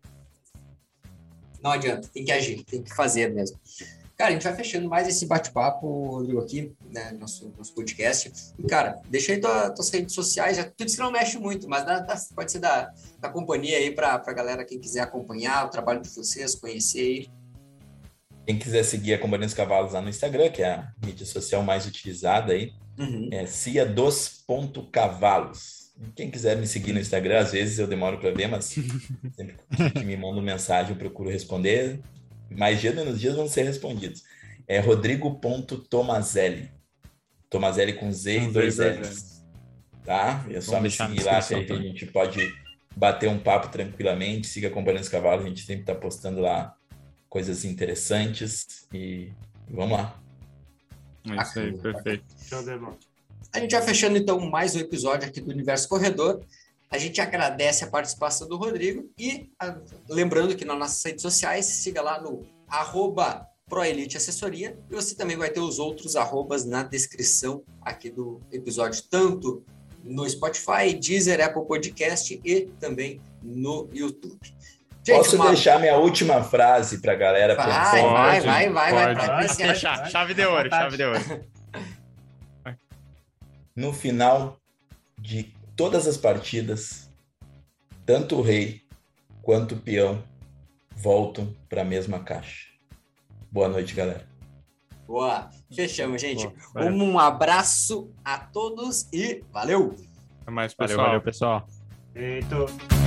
não adianta, tem que agir, tem que fazer mesmo. Cara, a gente vai fechando mais esse bate-papo, Rodrigo, aqui, né, nosso, nosso podcast. E, cara, deixa aí tua, tuas redes sociais, já, tudo que não mexe muito, mas dá, dá, pode ser da, da companhia aí para a galera, quem quiser acompanhar o trabalho de vocês, conhecer. Quem quiser seguir a Companhia dos Cavalos lá no Instagram, que é a mídia social mais utilizada aí, uhum. é cia dos ponto cavalos. Quem quiser me seguir no Instagram, às vezes eu demoro para ver, mas *laughs* sempre que me mandam mensagem eu procuro responder mais dia menos dias vão ser respondidos. É rodrigo.tomazelli. Tomazelli com Z e dois L's. Tá? É só me seguir lá que a gente pode bater um papo tranquilamente. Siga acompanhando os cavalos, a gente sempre está postando lá coisas interessantes e vamos lá. É isso aí, perfeito. A gente vai fechando então mais um episódio aqui do Universo Corredor. A gente agradece a participação do Rodrigo e a, lembrando que nas nossas redes sociais, siga lá no arroba Proelite Assessoria e você também vai ter os outros arrobas na descrição aqui do episódio, tanto no Spotify, Deezer, Apple Podcast e também no YouTube. Gente, Posso uma... deixar minha última frase para a galera vai, pensar? Vai, vai, vai, vai, vai. Vai, chave de ouro, chave de ouro. No final de todas as partidas, tanto o rei quanto o peão voltam para a mesma caixa. Boa noite, galera. Boa. Fechamos, gente. Boa, um abraço a todos e valeu. Até mais, pessoal. Valeu, valeu pessoal. Eito.